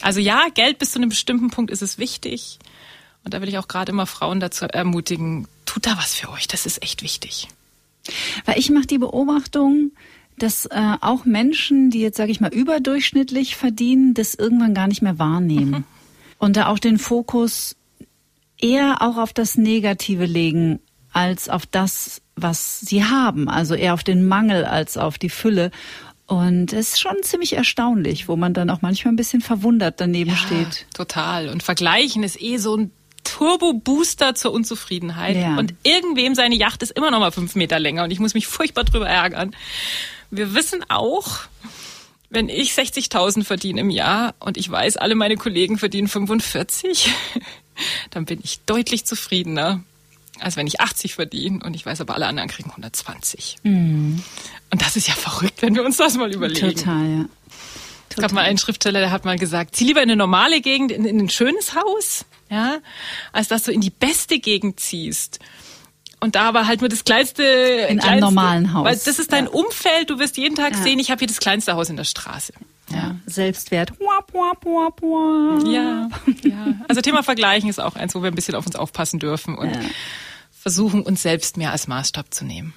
Also ja, Geld bis zu einem bestimmten Punkt ist es wichtig. Und da will ich auch gerade immer Frauen dazu ermutigen, tut da was für euch, das ist echt wichtig. Weil ich mache die Beobachtung, dass äh, auch Menschen, die jetzt, sage ich mal, überdurchschnittlich verdienen, das irgendwann gar nicht mehr wahrnehmen. Mhm. Und da auch den Fokus eher auch auf das Negative legen, als auf das, was sie haben. Also eher auf den Mangel als auf die Fülle. Und es ist schon ziemlich erstaunlich, wo man dann auch manchmal ein bisschen verwundert daneben ja, steht. Total. Und vergleichen ist eh so ein Turbo-Booster zur Unzufriedenheit. Ja. Und irgendwem seine Yacht ist immer noch mal fünf Meter länger und ich muss mich furchtbar drüber ärgern. Wir wissen auch, wenn ich 60.000 verdiene im Jahr und ich weiß, alle meine Kollegen verdienen 45, dann bin ich deutlich zufriedener, als wenn ich 80 verdiene und ich weiß aber, alle anderen kriegen 120. Mhm. Und das ist ja verrückt, wenn wir uns das mal überlegen. Total, ja. Es gab mal einen Schriftsteller, der hat mal gesagt, zieh lieber in eine normale Gegend, in, in ein schönes Haus, ja, als dass du in die beste Gegend ziehst. Und da aber halt nur das kleinste. In kleinste, einem normalen Haus. Weil das ist dein ja. Umfeld, du wirst jeden Tag ja. sehen, ich habe hier das kleinste Haus in der Straße. Ja, Selbstwert. Ja, ja. Also Thema Vergleichen ist auch eins, wo wir ein bisschen auf uns aufpassen dürfen und versuchen, uns selbst mehr als Maßstab zu nehmen.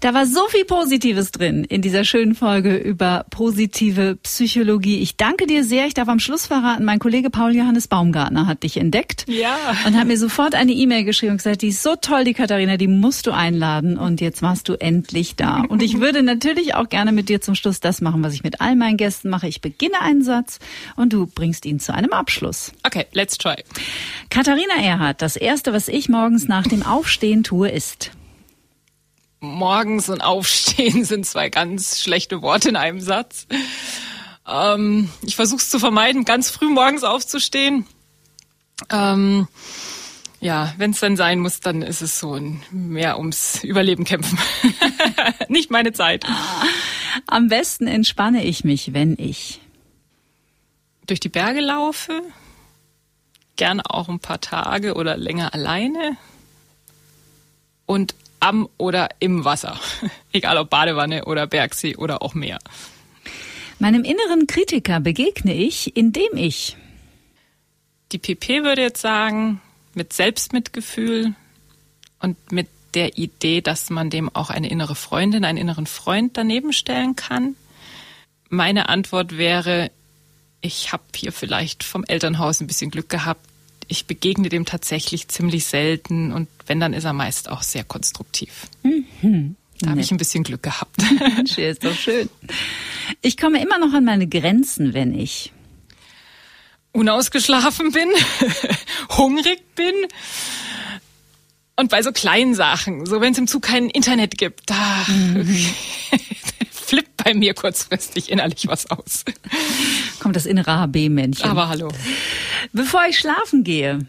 Da war so viel Positives drin in dieser schönen Folge über positive Psychologie. Ich danke dir sehr. Ich darf am Schluss verraten, mein Kollege Paul Johannes Baumgartner hat dich entdeckt. Ja. Und hat mir sofort eine E-Mail geschrieben und gesagt, die ist so toll, die Katharina, die musst du einladen. Und jetzt warst du endlich da. Und ich würde natürlich auch gerne mit dir zum Schluss das machen, was ich mit all meinen Gästen mache. Ich beginne einen Satz und du bringst ihn zu einem Abschluss. Okay, let's try. Katharina Erhardt, das erste, was ich morgens nach dem Aufstehen tue, ist morgens und aufstehen sind zwei ganz schlechte Worte in einem Satz. Ähm, ich versuche es zu vermeiden, ganz früh morgens aufzustehen. Ähm, ja, wenn es dann sein muss, dann ist es so ein mehr ums Überleben kämpfen. Nicht meine Zeit. Am besten entspanne ich mich, wenn ich durch die Berge laufe, gerne auch ein paar Tage oder länger alleine und am oder im Wasser. Egal ob Badewanne oder Bergsee oder auch Meer. Meinem inneren Kritiker begegne ich, indem ich. Die PP würde jetzt sagen, mit Selbstmitgefühl und mit der Idee, dass man dem auch eine innere Freundin, einen inneren Freund daneben stellen kann. Meine Antwort wäre, ich habe hier vielleicht vom Elternhaus ein bisschen Glück gehabt. Ich begegne dem tatsächlich ziemlich selten und wenn, dann ist er meist auch sehr konstruktiv. Mhm. Da habe ich ein bisschen Glück gehabt. ist doch schön. Ich komme immer noch an meine Grenzen, wenn ich unausgeschlafen bin, hungrig bin und bei so kleinen Sachen, so wenn es im Zug kein Internet gibt, da mhm. flippt bei mir kurzfristig innerlich was aus. Kommt das innere HB-Männchen. Aber hallo. Bevor ich schlafen gehe.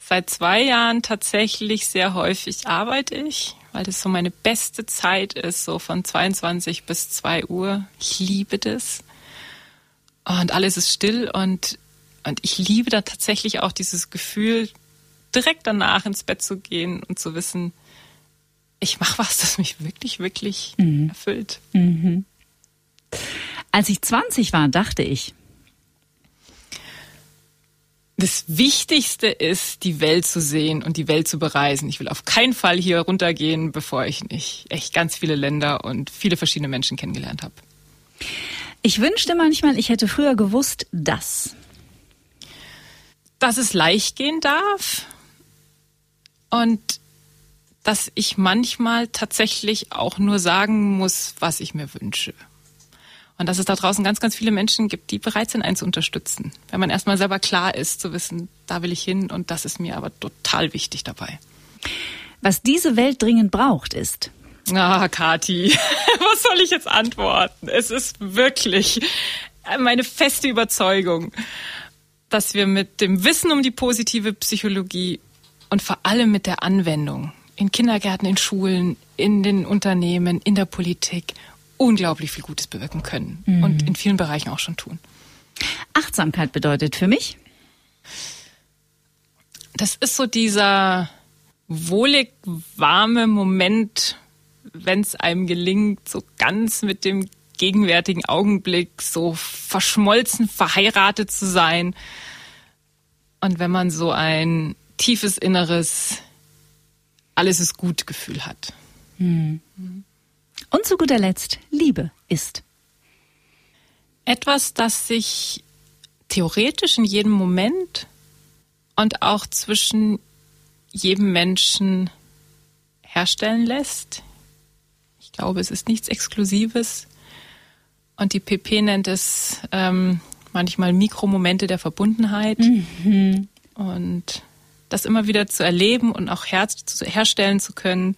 Seit zwei Jahren tatsächlich sehr häufig arbeite ich, weil das so meine beste Zeit ist, so von 22 bis 2 Uhr. Ich liebe das. Und alles ist still und, und ich liebe da tatsächlich auch dieses Gefühl, direkt danach ins Bett zu gehen und zu wissen, ich mache was, das mich wirklich, wirklich mhm. erfüllt. Mhm. Als ich 20 war, dachte ich, das Wichtigste ist, die Welt zu sehen und die Welt zu bereisen. Ich will auf keinen Fall hier runtergehen, bevor ich nicht echt ganz viele Länder und viele verschiedene Menschen kennengelernt habe. Ich wünschte manchmal, ich hätte früher gewusst, dass. Dass es leicht gehen darf und dass ich manchmal tatsächlich auch nur sagen muss, was ich mir wünsche. Und dass es da draußen ganz, ganz viele Menschen gibt, die bereit sind, einen zu unterstützen. Wenn man erstmal selber klar ist, zu wissen, da will ich hin und das ist mir aber total wichtig dabei. Was diese Welt dringend braucht, ist Ah, Kati, was soll ich jetzt antworten? Es ist wirklich meine feste Überzeugung, dass wir mit dem Wissen um die positive Psychologie und vor allem mit der Anwendung in Kindergärten, in Schulen, in den Unternehmen, in der Politik unglaublich viel Gutes bewirken können mhm. und in vielen Bereichen auch schon tun. Achtsamkeit bedeutet für mich? Das ist so dieser wohlig warme Moment, wenn es einem gelingt, so ganz mit dem gegenwärtigen Augenblick so verschmolzen, verheiratet zu sein. Und wenn man so ein tiefes inneres alles ist gut Gefühl hat. Hm. Und zu guter Letzt, Liebe ist. Etwas, das sich theoretisch in jedem Moment und auch zwischen jedem Menschen herstellen lässt, ich glaube, es ist nichts Exklusives. Und die PP nennt es ähm, manchmal Mikromomente der Verbundenheit. Mhm. Und das immer wieder zu erleben und auch her zu, herstellen zu können,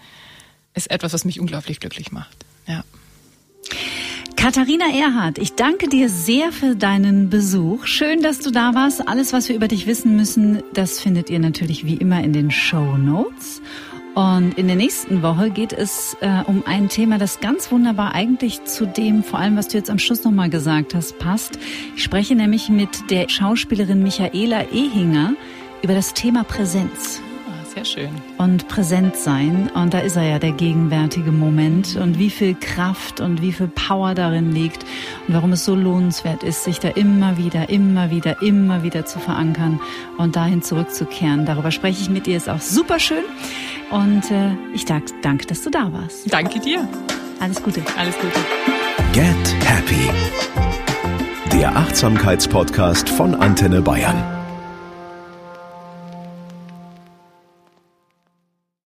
ist etwas, was mich unglaublich glücklich macht. Ja. Katharina Erhardt, ich danke dir sehr für deinen Besuch. Schön, dass du da warst. Alles, was wir über dich wissen müssen, das findet ihr natürlich wie immer in den Show Notes. Und in der nächsten Woche geht es äh, um ein Thema, das ganz wunderbar eigentlich zu dem, vor allem was du jetzt am Schluss nochmal gesagt hast, passt. Ich spreche nämlich mit der Schauspielerin Michaela Ehinger über das Thema Präsenz. Ah, sehr schön. Und präsent sein. Und da ist er ja der gegenwärtige Moment. Und wie viel Kraft und wie viel Power darin liegt. Und warum es so lohnenswert ist, sich da immer wieder, immer wieder, immer wieder zu verankern und dahin zurückzukehren. Darüber spreche ich mit dir. Ist auch super schön. Und äh, ich danke, danke, dass du da warst. Danke dir. Alles Gute. Alles Gute. Get Happy. Der Achtsamkeitspodcast von Antenne Bayern.